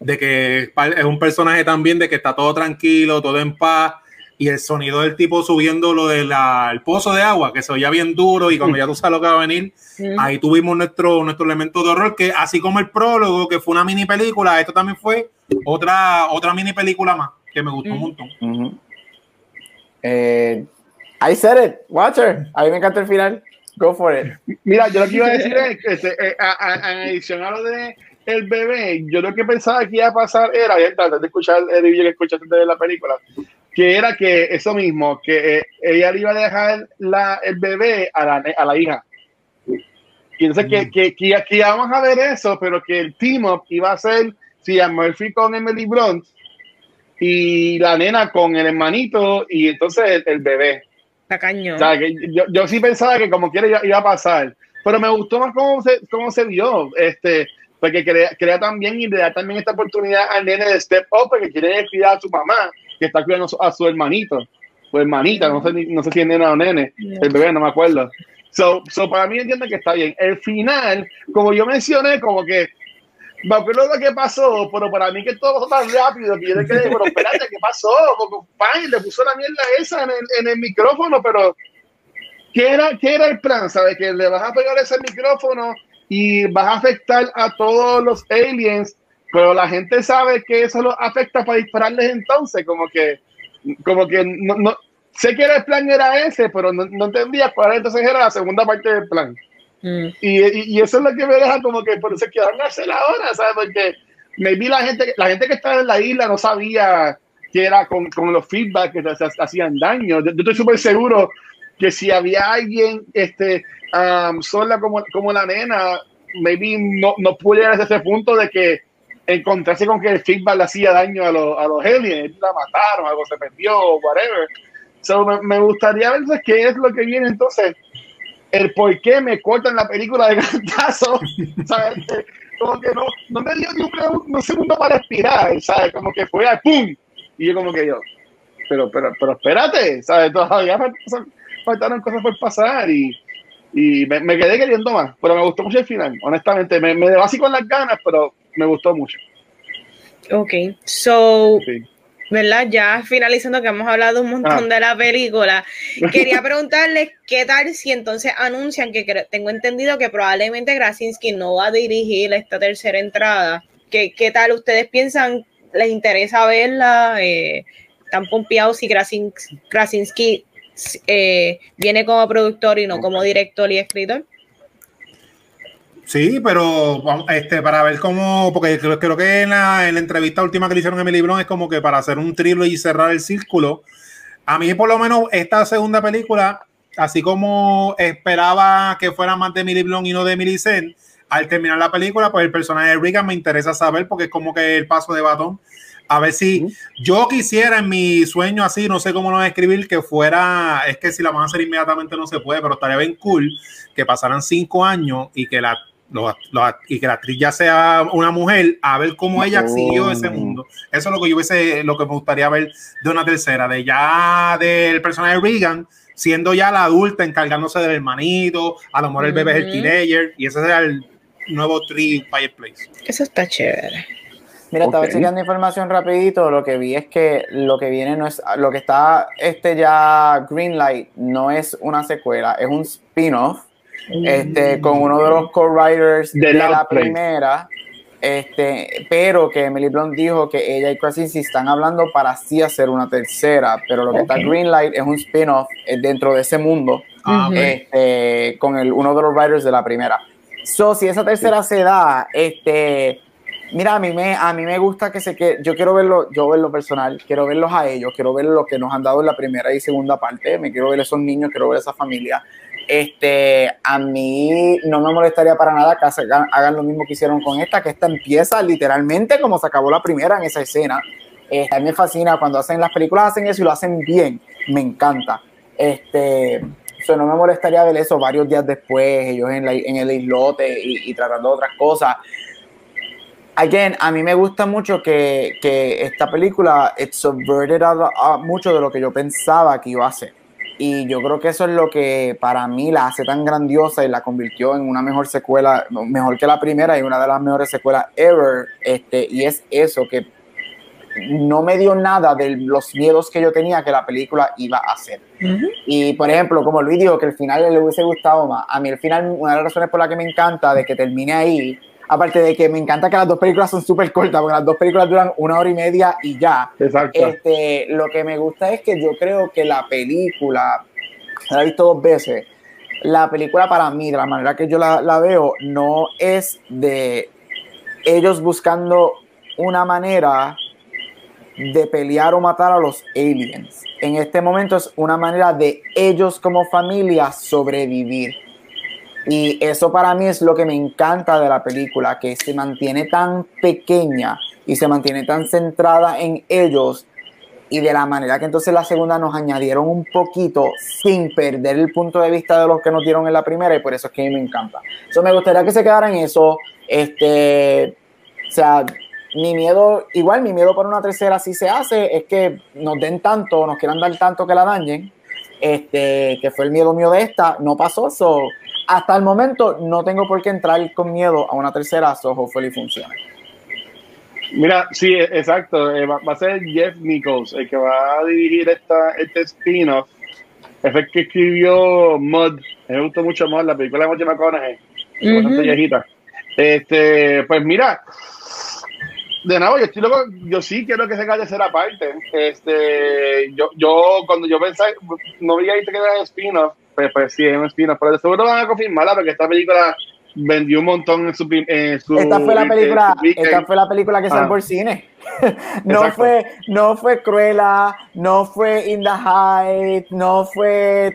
de que es un personaje también de que está todo tranquilo, todo en paz, y el sonido del tipo subiendo lo del pozo de agua, que se oía bien duro, y cuando ya tú sabes lo que va a venir, ahí tuvimos nuestro, nuestro elemento de horror, que así como el prólogo, que fue una mini película, esto también fue otra, otra mini película más, que me gustó un montón. Eh, I said it, Watcher, a mí me encanta el final. Go for it. Mira, yo lo que iba a decir es que este, eh, adición a lo de el bebé, yo lo que pensaba que iba a pasar era, antes de escuchar el review que escuchaste de la película, que era que eso mismo, que eh, ella le iba a dejar la, el bebé a la, a la hija. Y entonces que, que, que, que, íbamos a ver eso, pero que el team up iba a ser si a Murphy con Emily Blunt y la nena con el hermanito y entonces el, bebé. cañón. O sea, que yo, yo sí pensaba que como quiera iba, iba a pasar, pero me gustó más cómo se, cómo se vio, este, porque crea, crea también y le da también esta oportunidad al nene de step up, porque quiere cuidar a su mamá, que está cuidando a su, hermanito, o hermanita, no sé, no sé si es nena o nene, el bebé, no me acuerdo. So, so para mí entiendo que está bien. El final, como yo mencioné, como que me acuerdo lo que pasó, pero para mí que todo pasó tan rápido que yo le quedé, pero espérate, ¿qué pasó? Pan, le puso la mierda esa en el, en el micrófono, pero ¿qué era, ¿qué era el plan? ¿Sabes? Que le vas a pegar ese micrófono y vas a afectar a todos los aliens, pero la gente sabe que eso los afecta para dispararles entonces, como que, como que no, no sé que el plan era ese, pero no, no entendía cuál entonces era la segunda parte del plan. Mm. Y, y, y eso es lo que me deja como que por eso es que van a hacer ahora, ¿sabes? Porque maybe la gente, la gente que estaba en la isla no sabía que era con, con los feedback que se, hacían daño. Yo, yo estoy súper seguro que si había alguien este, um, sola como, como la nena, maybe no, no pudo llegar a ese punto de que encontrarse con que el feedback le hacía daño a, los a los aliens, la mataron, algo se perdió, whatever. So, me, me gustaría ver entonces, qué es lo que viene entonces el por qué me cortan la película de cantazo, [laughs] ¿sabes? Como que no, no me dio ni un, un segundo para respirar, ¿sabes? Como que fue al pum. Y yo como que yo, pero, pero, pero espérate, ¿sabes? Todavía faltaron, faltaron cosas por pasar y, y me, me, quedé queriendo más, pero me gustó mucho el final, honestamente. Me, me dejó así con las ganas, pero me gustó mucho. Ok, so, Sí. ¿verdad? Ya finalizando que hemos hablado un montón Ah. de la película, [laughs] quería preguntarles qué tal si entonces anuncian que tengo entendido que probablemente Krasinski no va a dirigir esta tercera entrada. ¿Qué, qué tal ustedes piensan? ¿Les interesa verla? Eh, ¿Están pompeados si Krasinski, Krasinski eh, viene como productor y no como director y escritor? Sí, pero este, para ver cómo, porque creo, creo que en la, en la entrevista última que le hicieron a Emily Blunt es como que para hacer un thriller y cerrar el círculo. A mí, por lo menos, esta segunda película, así como esperaba que fuera más de Emily Blunt y no de Millicent, al terminar la película, pues el personaje de Regan me interesa saber porque es como que el paso de batón. A ver si yo quisiera en mi sueño así, no sé cómo lo voy a escribir, que fuera, es que si la van a hacer inmediatamente no se puede, pero estaría bien cool que pasaran cinco años y que la y que la actriz ya sea una mujer, a ver cómo ella siguió ese mundo. Eso es lo que yo hubiese, lo que me gustaría ver de una tercera, de ya del personaje de Regan, siendo ya la adulta, encargándose del hermanito, a lo mejor el bebé es el teenager, y ese será el nuevo Tree Fireplace. Eso está chévere. Mira, estaba okay. chequeando información rapidito, lo que vi es que lo que viene no es, lo que está este ya Greenlight no es una secuela, es un spin-off este, con uno de los co-writers de, de la primera, este, pero que Emily Blunt dijo que ella y Krasinski están hablando para así hacer una tercera, pero lo que okay. está Greenlight es un spin-off dentro de ese mundo, uh -huh. este, con el, uno de los writers de la primera. So, si esa tercera se da, este, mira, a mí me, a mí me gusta que se que yo quiero verlo, yo verlo personal, quiero verlos a ellos, quiero ver lo que nos han dado en la primera y segunda parte, me quiero ver esos niños, quiero ver esa familia. Este, a mí no me molestaría para nada que hagan, hagan lo mismo que hicieron con esta, que esta empieza literalmente como se acabó la primera en esa escena. Este, a mí me fascina cuando hacen las películas, hacen eso y lo hacen bien, me encanta. Este, so no me molestaría ver eso varios días después, ellos en, la, en el islote y, y tratando otras cosas. Again, a mí me gusta mucho que, que esta película it subverted a, a mucho de lo que yo pensaba que iba a ser. Y yo creo que eso es lo que para mí la hace tan grandiosa y la convirtió en una mejor secuela, mejor que la primera y una de las mejores secuelas ever. Este, y es eso, que no me dio nada de los miedos que yo tenía que la película iba a hacer. Uh -huh. Y por ejemplo, como Luis dijo que el final le hubiese gustado más, a mí el final, una de las razones por las que me encanta de que termine ahí, aparte de que me encanta que las dos películas son súper cortas, porque las dos películas duran una hora y media y ya. Exacto. Este, lo que me gusta es que yo creo que la película, la he visto dos veces, la película para mí, de la manera que yo la, la veo, no es de ellos buscando una manera de pelear o matar a los aliens. En este momento es una manera de ellos como familia sobrevivir. Y eso para mí es lo que me encanta de la película, que se mantiene tan pequeña y se mantiene tan centrada en ellos y de la manera que entonces la segunda nos añadieron un poquito sin perder el punto de vista de los que nos dieron en la primera y por eso es que a mí me encanta. Eso me gustaría que se quedara en eso. Este, o sea, mi miedo, igual mi miedo por una tercera si se hace es que nos den tanto, nos quieran dar tanto que la dañen. Este, que fue el miedo mío de esta, no pasó eso. Hasta el momento no tengo por qué entrar con miedo a una tercera, so hopefully funcione. Mira, sí, exacto. Eh, va, a ser Jeff Nichols el que va a dirigir esta, este spin-off. Es el que escribió Mud. Me gustó mucho Mud, la película de Matthew McConaughey. Bastante viejita. Este, pues mira, de nuevo, yo, estoy loco, yo sí quiero que se calle tercera parte. Este, yo, yo, cuando yo pensé, no vi ahí que era spin-off, pues, pues sí, es un spin-off, pero de seguro van a confirmarla porque esta película vendió un montón en su, en su esta fue la película esta fue la película que ah. salió por cine. [laughs] No fue no fue Cruella no fue In the Heights no fue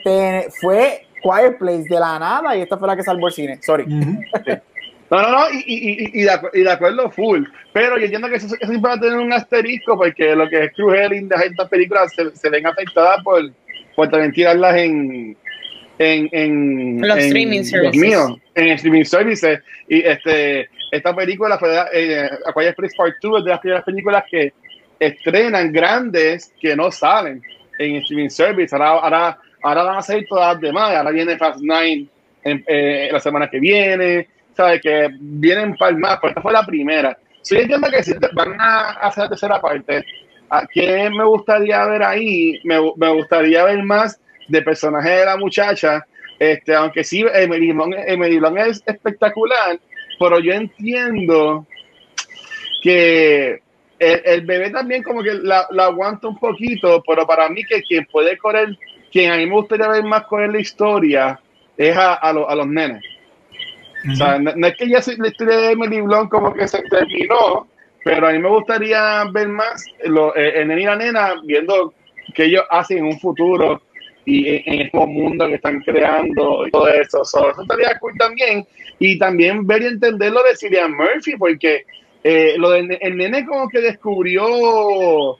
fue Quiet Place de la nada y esta fue la que salió por cine. Sorry. No, no, no, y, y, y, de, y, de, acuerdo full. Pero yo entiendo que eso, eso va a tener un asterisco porque lo que es Cruel y estas películas se, se ven afectadas por, por también tirarlas en, en, en los streaming services. en streaming services. Y este, esta película fue eh, Aquarius Place Part 2 es de las primeras películas que estrenan grandes que no salen en streaming service. Ahora, ahora, ahora van a salir todas las demás. Ahora viene Fast Nine en, eh, la semana que viene. ¿Sabes? Que vienen para más. Pues esta fue la primera. Sí, entiendo que si van a hacer la tercera parte, ¿a quién me gustaría ver ahí? Me, me gustaría ver más de personaje de la muchacha, este, aunque sí, Emily Blunt, es espectacular, pero yo entiendo que el, bebé también como que la, aguanta un poquito, pero para mí que quien puede correr, quien a mí me gustaría ver más correr la historia, es a, a, los nenes. No, es que ya la historia de Emily Blunt como que se terminó, pero a mí me gustaría ver más lo, eh, el y la nena viendo que ellos hacen en un futuro y en, este mundo que están creando y todo eso. eso estaría cool también. Y también ver y entender lo de Cillian Murphy, porque eh, lo del el nene como que descubrió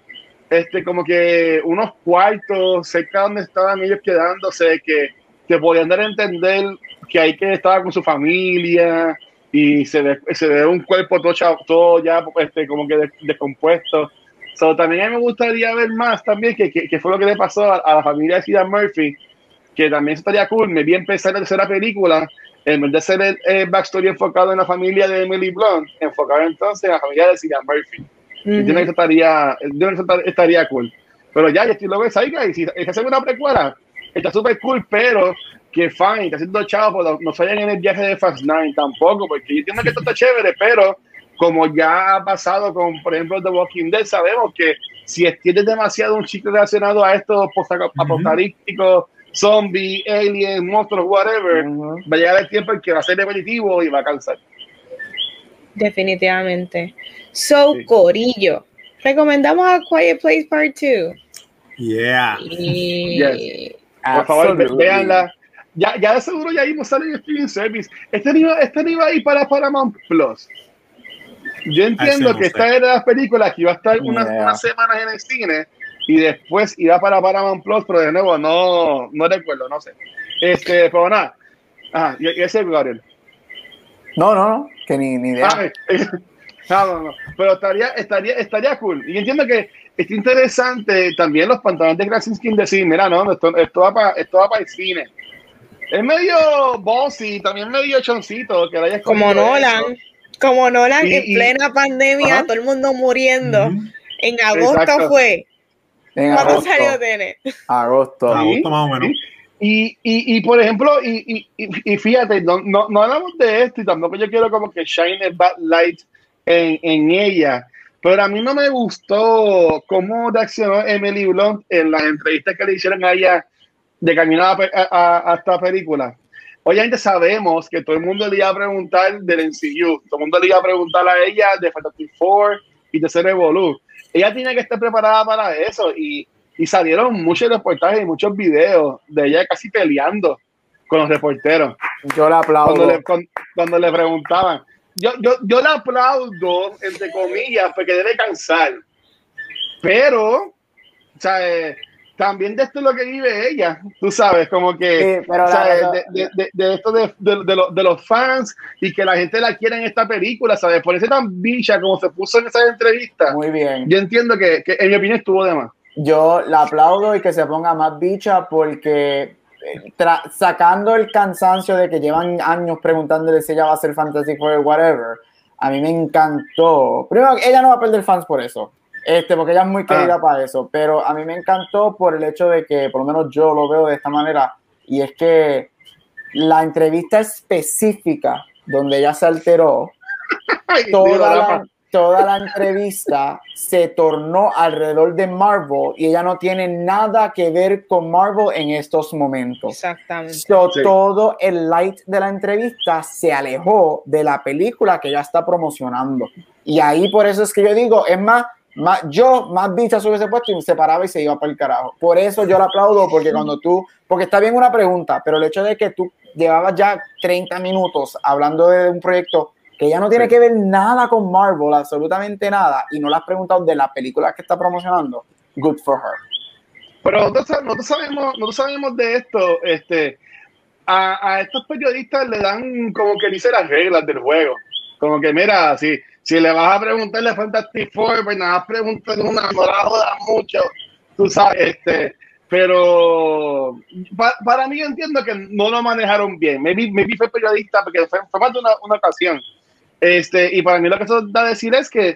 este como que unos cuartos cerca donde estaban ellos quedándose que, que podían dar a entender que hay que estaba con su familia y se ve, se ve un cuerpo todo, todo ya este, como que descompuesto So, también a mí me gustaría ver más también que, que, fue lo que le pasó a, la familia de Cillian Murphy, que también estaría cool. Me vi empezar la tercera película, en vez de ser el, backstory enfocado en la familia de Emily Blunt, enfocado entonces en la familia de Cillian Murphy. Uh que estaría, estaría cool. Pero ya, yo estoy loco de Saiga y si es hacer una precuela, está súper cool, pero que fine, está haciendo chavo, pues, no, no en el viaje de Fast Nine tampoco, porque yo entiendo que esto está chévere, pero como ya ha pasado con, por ejemplo, The Walking Dead, sabemos que si extiendes demasiado un chico relacionado a estos apocalípticos, zombies, aliens, monstruos, whatever, va a llegar el tiempo en que va a ser repetitivo y va a cansar. Definitivamente. So, Corillo, recomendamos a Quiet Place Part 2. Yeah. Por favor, veanla. Ya, ya de seguro ya a salir en streaming service. Este iba, este iba a ir para Paramount Plus. Yo entiendo que esta era de las películas que iba a estar unas, semanas en el cine y después iba para Paramount Plus, pero de nuevo no, no recuerdo, no sé. Este, pero nada. Ajá, y, ese es Gabriel. No, no, no, que ni, ni idea. Ah, [laughs] no, no, no. Pero estaría, estaría, estaría cool. Y entiendo que es interesante también los pantalones de Krasinski decir, mira, no, esto, esto va para esto va para el cine. Es medio bossy, también medio choncito, que Como Nolan. Como Nolan en plena pandemia, todo el mundo muriendo. En agosto fue. En ¿Cuándo salió Tenet? Agosto. Agosto más o menos. Y, y, y, por ejemplo, y, y fíjate, no, no, no, hablamos de esto y tampoco yo quiero como que shine a bad light en, en, ella, pero a mí no me gustó cómo reaccionó Emily Blunt en las entrevistas que le hicieron a ella de caminar a, a esta película Obviamente sabemos que todo el mundo le iba a preguntar del NCU, todo el mundo le iba a preguntar a ella de Fantastic Four y de Ser Evolu. Ella tiene que estar preparada para eso y, y salieron muchos reportajes y muchos videos de ella casi peleando con los reporteros. Yo la aplaudo. Cuando le, cuando le preguntaban. Yo, yo, yo la aplaudo, entre comillas, porque debe cansar. Pero o sea, eh, también de esto es lo que vive ella, tú sabes, como que de, de, de, esto de, de, los fans y que la gente la quiere en esta película, ¿sabes? Por eso tan bicha como se puso en esa entrevista. Muy bien. Yo entiendo que, que en mi opinión estuvo de más. Yo la aplaudo y que se ponga más bicha porque sacando el cansancio de que llevan años preguntándole si ella va a ser Fantasy Four whatever, a mí me encantó. Primero, ella no va a perder fans por eso, este, porque ella es muy ah. querida para eso, pero a mí me encantó por el hecho de que, por lo menos yo lo veo de esta manera, y es que la entrevista específica donde ella se alteró, [laughs] toda la, toda la entrevista se tornó alrededor de Marvel y ella no tiene nada que ver con Marvel en estos momentos. Exactamente. Todo el light de la entrevista se alejó de la película que ella está promocionando. Y ahí por eso es que yo digo, es más, más yo más bicha sobre ese puesto y se paraba y se iba para el carajo. Por eso yo la aplaudo, porque cuando tú, porque está bien una pregunta, pero el hecho de que tú llevabas ya 30 minutos hablando de un proyecto que ya no tiene que ver nada con Marvel, absolutamente nada, y no le has preguntado de la película que está promocionando, good for her. Pero nosotros, sabemos, nosotros sabemos de esto, este, a, a, estos periodistas le dan como que dice las reglas del juego. Como que, mira, si, si le vas a preguntarle a Fantastic Four, pues nada, pregúntale una, no la jodas mucho, tú sabes, este, pero para mí yo entiendo que no lo manejaron bien. me vi fue periodista porque fue, fue más de una, una ocasión este, y para mí lo que eso da a decir es que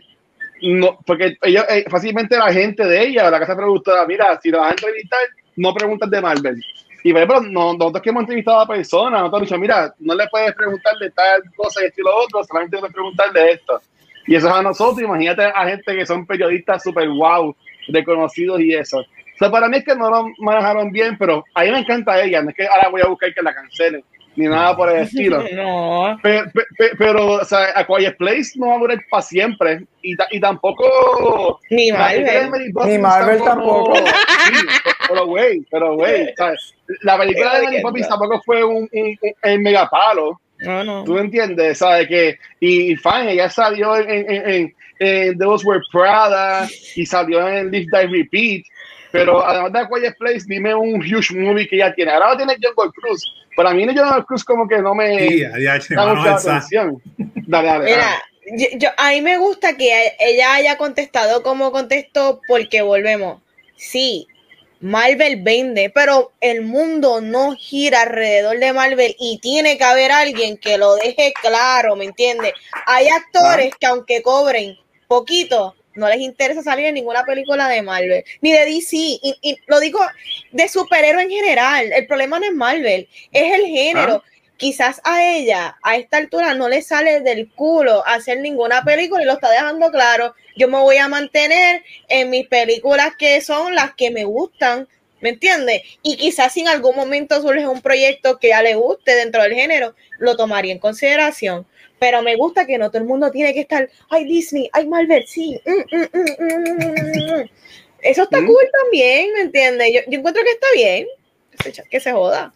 no, porque ella, eh, fácilmente la gente de ella, la casa productora, mira, si la vas a entrevistar, no preguntas de Marvel. Y por ejemplo, nosotros que hemos entrevistado a personas, nosotros hemos dicho, mira, no le puedes preguntar de tal cosa y esto y lo otro, solamente puedes preguntar de esto. Y eso es a nosotros, imagínate a gente que son periodistas super wow, reconocidos y eso. O sea, para mí es que no lo manejaron bien, pero a mí me encanta ella, no es que ahora voy a buscar que la cancelen ni nada por el estilo. [laughs] no. Pero, pero, o sea, A Quiet Place no va a durar para siempre. Y, y tampoco. Ni Marvel. Ni Marvel tampoco. pero, güey, pero, güey. La película de Mary Poppins tampoco fue un, un, un, megapalo. No, no. ¿Tú entiendes? ¿Sabes? Que, y, y fine, ella salió en, en, en, en Those Were Prada y salió en Live Die Repeat. Pero además de Quiet Place, dime un huge movie que ya tiene. Ahora tiene Jungle Cruise. Para mí, Jungle Cruise como que no me sí, ya, da mucha atención. Dale, dale. Mira, yo, a mí me gusta que ella haya contestado como contestó porque volvemos. Sí, Marvel vende, pero el mundo no gira alrededor de Marvel y tiene que haber alguien que lo deje claro, ¿me entiendes? Hay actores que aunque cobren poquito, no les interesa salir en ninguna película de Marvel, ni de DC, y, lo digo de superhéroe en general. El problema no es Marvel, es el género. Ah. Quizás a ella, a esta altura, no le sale del culo hacer ninguna película y lo está dejando claro. Yo me voy a mantener en mis películas que son las que me gustan, ¿me entiendes? Y quizás si en algún momento surge un proyecto que a le guste dentro del género, lo tomaría en consideración pero me gusta que no todo el mundo tiene que estar, ay Disney, ay Marvel, sí. Mm, mm, mm, Eso está cool también, ¿me entiendes? Yo, encuentro que está bien. Que se joda.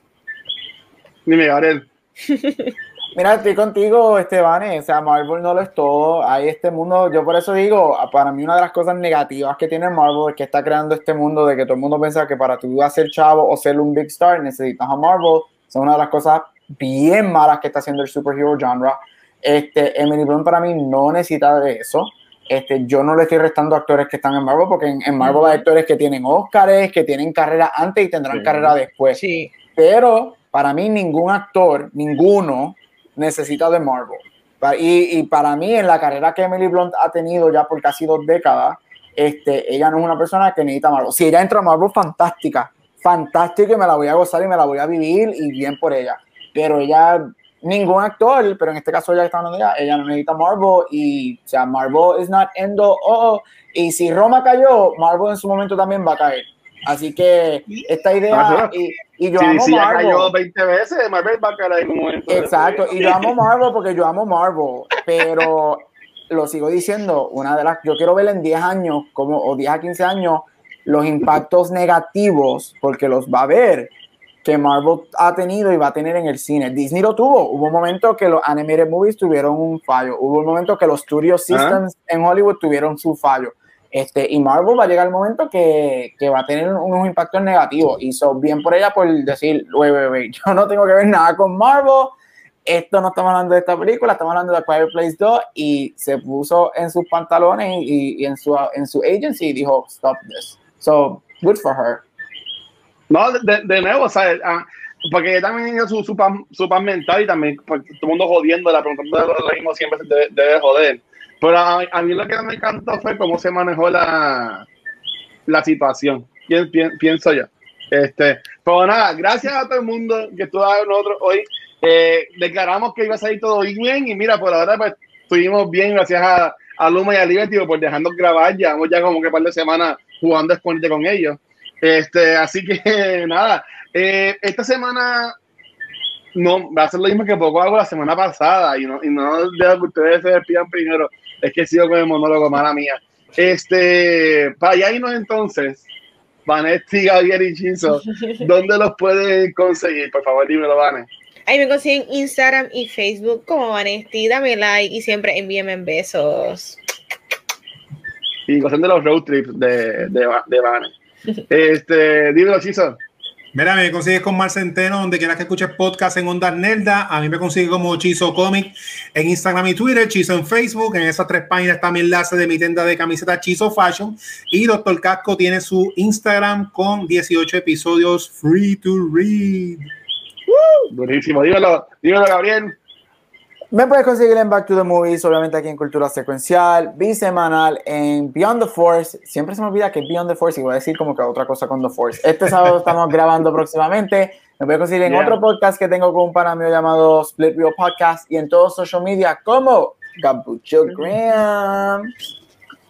Dime, Gabriel. [laughs] Mira, estoy contigo, Esteban. O sea, Marvel no lo es todo. Hay este mundo. Yo por eso digo, para mí, una de las cosas negativas que tiene Marvel es que está creando este mundo de que todo el mundo piensa que para tú ser chavo o ser un big star necesitas a Marvel. Son una de las cosas bien malas que está haciendo el superhero genre. Este, Emily Blunt para mí no necesita de eso. Este, yo no le estoy restando actores que están en Marvel, porque en, Marvel hay actores que tienen Oscars, que tienen carrera antes y tendrán carrera después. Sí. Pero para mí ningún actor, ninguno, necesita de Marvel. Y, y, para mí, en la carrera que Emily Blunt ha tenido ya por casi dos décadas, este, ella no es una persona que necesita Marvel. Si ella entra a Marvel, fantástica, fantástica y me la voy a gozar y me la voy a vivir y bien por ella. Pero ella ningún actor, pero en este caso ya está hablando ya, ella no necesita Marvel y, o sea, Marvel is not endo, oh, oh, y si Roma cayó, Marvel en su momento también va a caer. Así que esta idea, y, y yo amo si Marvel. cayó 20 veces, Marvel va a caer en un momento. Exacto, y yo amo Marvel porque yo amo Marvel, pero lo sigo diciendo, una de las, yo quiero ver en 10 años, como, o 10 a 15 años, los impactos negativos, porque los va a ver que Marvel ha tenido y va a tener en el cine. Disney lo tuvo. Hubo un momento que los animated movies tuvieron un fallo. Hubo un momento que los studio systems en Hollywood tuvieron su fallo. Este, y Marvel va a llegar el momento que, que va a tener unos impactos negativos. Y son bien por ella por decir, yo no tengo que ver nada con Marvel. Esto no estamos hablando de esta película, estamos hablando de Quiet Place 2 y se puso en sus pantalones y, y en, su, en su agency y dijo, stop this. So, good for her. No, de, nuevo, ¿sabes? Ah, porque también su, su, paz, su paz mental y también pues, todo el mundo jodiendo, la preguntando lo mismo siempre se debe, debe joder. Pero a, a, mí lo que me encantó fue cómo se manejó la, la situación. Pienso yo. Este, pero nada, gracias a todo el mundo que estuvo con nosotros hoy. Eh, declaramos que iba a salir todo bien y mira, por ahora pues estuvimos bien gracias a, a Luma y a Liberty por dejarnos grabar. Llevamos ya como que un par de semanas jugando Esconde con ellos. Este, así que [laughs] nada, eh, esta semana no va a ser lo mismo que poco hago la semana pasada y no, y no dejo que ustedes se despidan primero. Es que sigo con el monólogo, mala mía. Este, para allá irnos entonces, Vanetti, Gabriel y Chizo, [laughs] ¿dónde los pueden conseguir? Por favor, dímelo, Vanes. Ahí me consiguen Instagram y Facebook como Vanesti, dame like y siempre envíenme besos. Y gozan de los road trips de, de, de Vanes. Este, dímelo, Chizo. Mira, me consigues con Mar Centeno, donde quieras que escuches podcast en Ondas Nelda. A mí me consigue como Chizo Comic en Instagram y Twitter, Chizo en Facebook. En esas tres páginas está mi enlace de mi tienda de camisetas Chizo Fashion. Y Doctor Casco tiene su Instagram con 18 episodios free to read. Buenísimo, dímelo, dímelo, Gabriel. Me puedes conseguir en Back to the Movies, obviamente aquí en Cultura Secuencial, bisemanal en Beyond the Force. Siempre se me olvida que es Beyond the Force y voy a decir como que otra cosa con The Force. Este sábado estamos [laughs] grabando próximamente. Me puedes conseguir en yeah. otro podcast que tengo con un pana mío llamado Split Real Podcast y en todos social media como Gabucho Graham.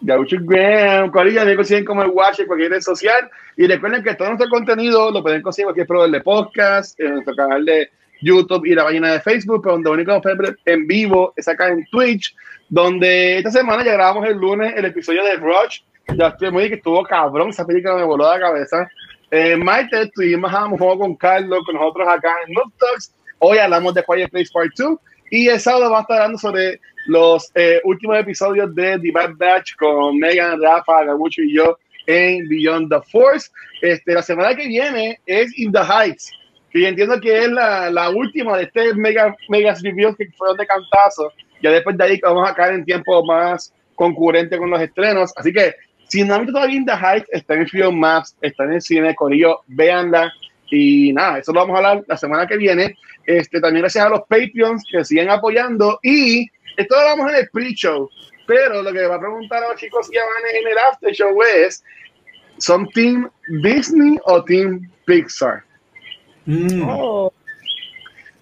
Gabucho Graham. Corilla, me consiguen como el Watch en cualquier red social. Y recuerden que todo nuestro contenido lo pueden conseguir en cualquier de podcast, en nuestro canal de YouTube y la página de Facebook, pero donde único en vivo es acá en Twitch, donde esta semana ya grabamos el lunes el episodio de Rush. Ya estoy muy que estuvo cabrón, esa película me voló la cabeza. Eh, Maite, estuvimos a un juego con Carlos, con nosotros acá en Noob Talks. Hoy hablamos de Quiet Place Part 2 y el sábado vamos a estar hablando sobre los eh, últimos episodios de The Bad Batch con Megan, Rafa, Gabucho y yo en Beyond the Force. Este, la semana que viene es In the Heights y entiendo que es la, la última de este mega, mega reviews que fueron de cantazo. Ya después de ahí vamos a caer en tiempo más concurrente con los estrenos. Así que si no han todavía In The está en Film Maps, está en el cine, Corillo, véanla. Y nada, eso lo vamos a hablar la semana que viene. Este, también gracias a los Patreons que siguen apoyando. Y esto lo hablamos en el pre-show. Pero lo que va a preguntar a los chicos que van en el after show es: ¿son Team Disney o Team Pixar? Mm. Oh.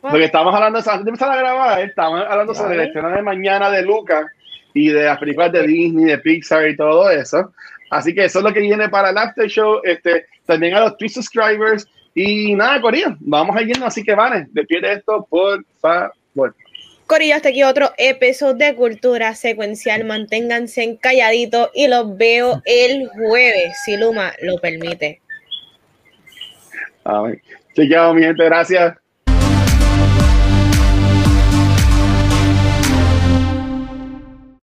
Porque estamos hablando, antes de empezar a grabar, estamos hablando sobre la escena de mañana de Lucas y de las películas de Disney, de Pixar y todo eso. Así que eso es lo que viene para el after show. Este, también a los Twitch subscribers. Y nada, Corillo, vamos a irnos. Así que vale, despide esto, por favor. Corillo, hasta aquí otro episodio de Cultura Secuencial. Manténganse calladitos y los veo el jueves, si Luma lo permite. Amén. Chequeado, mi gente, gracias.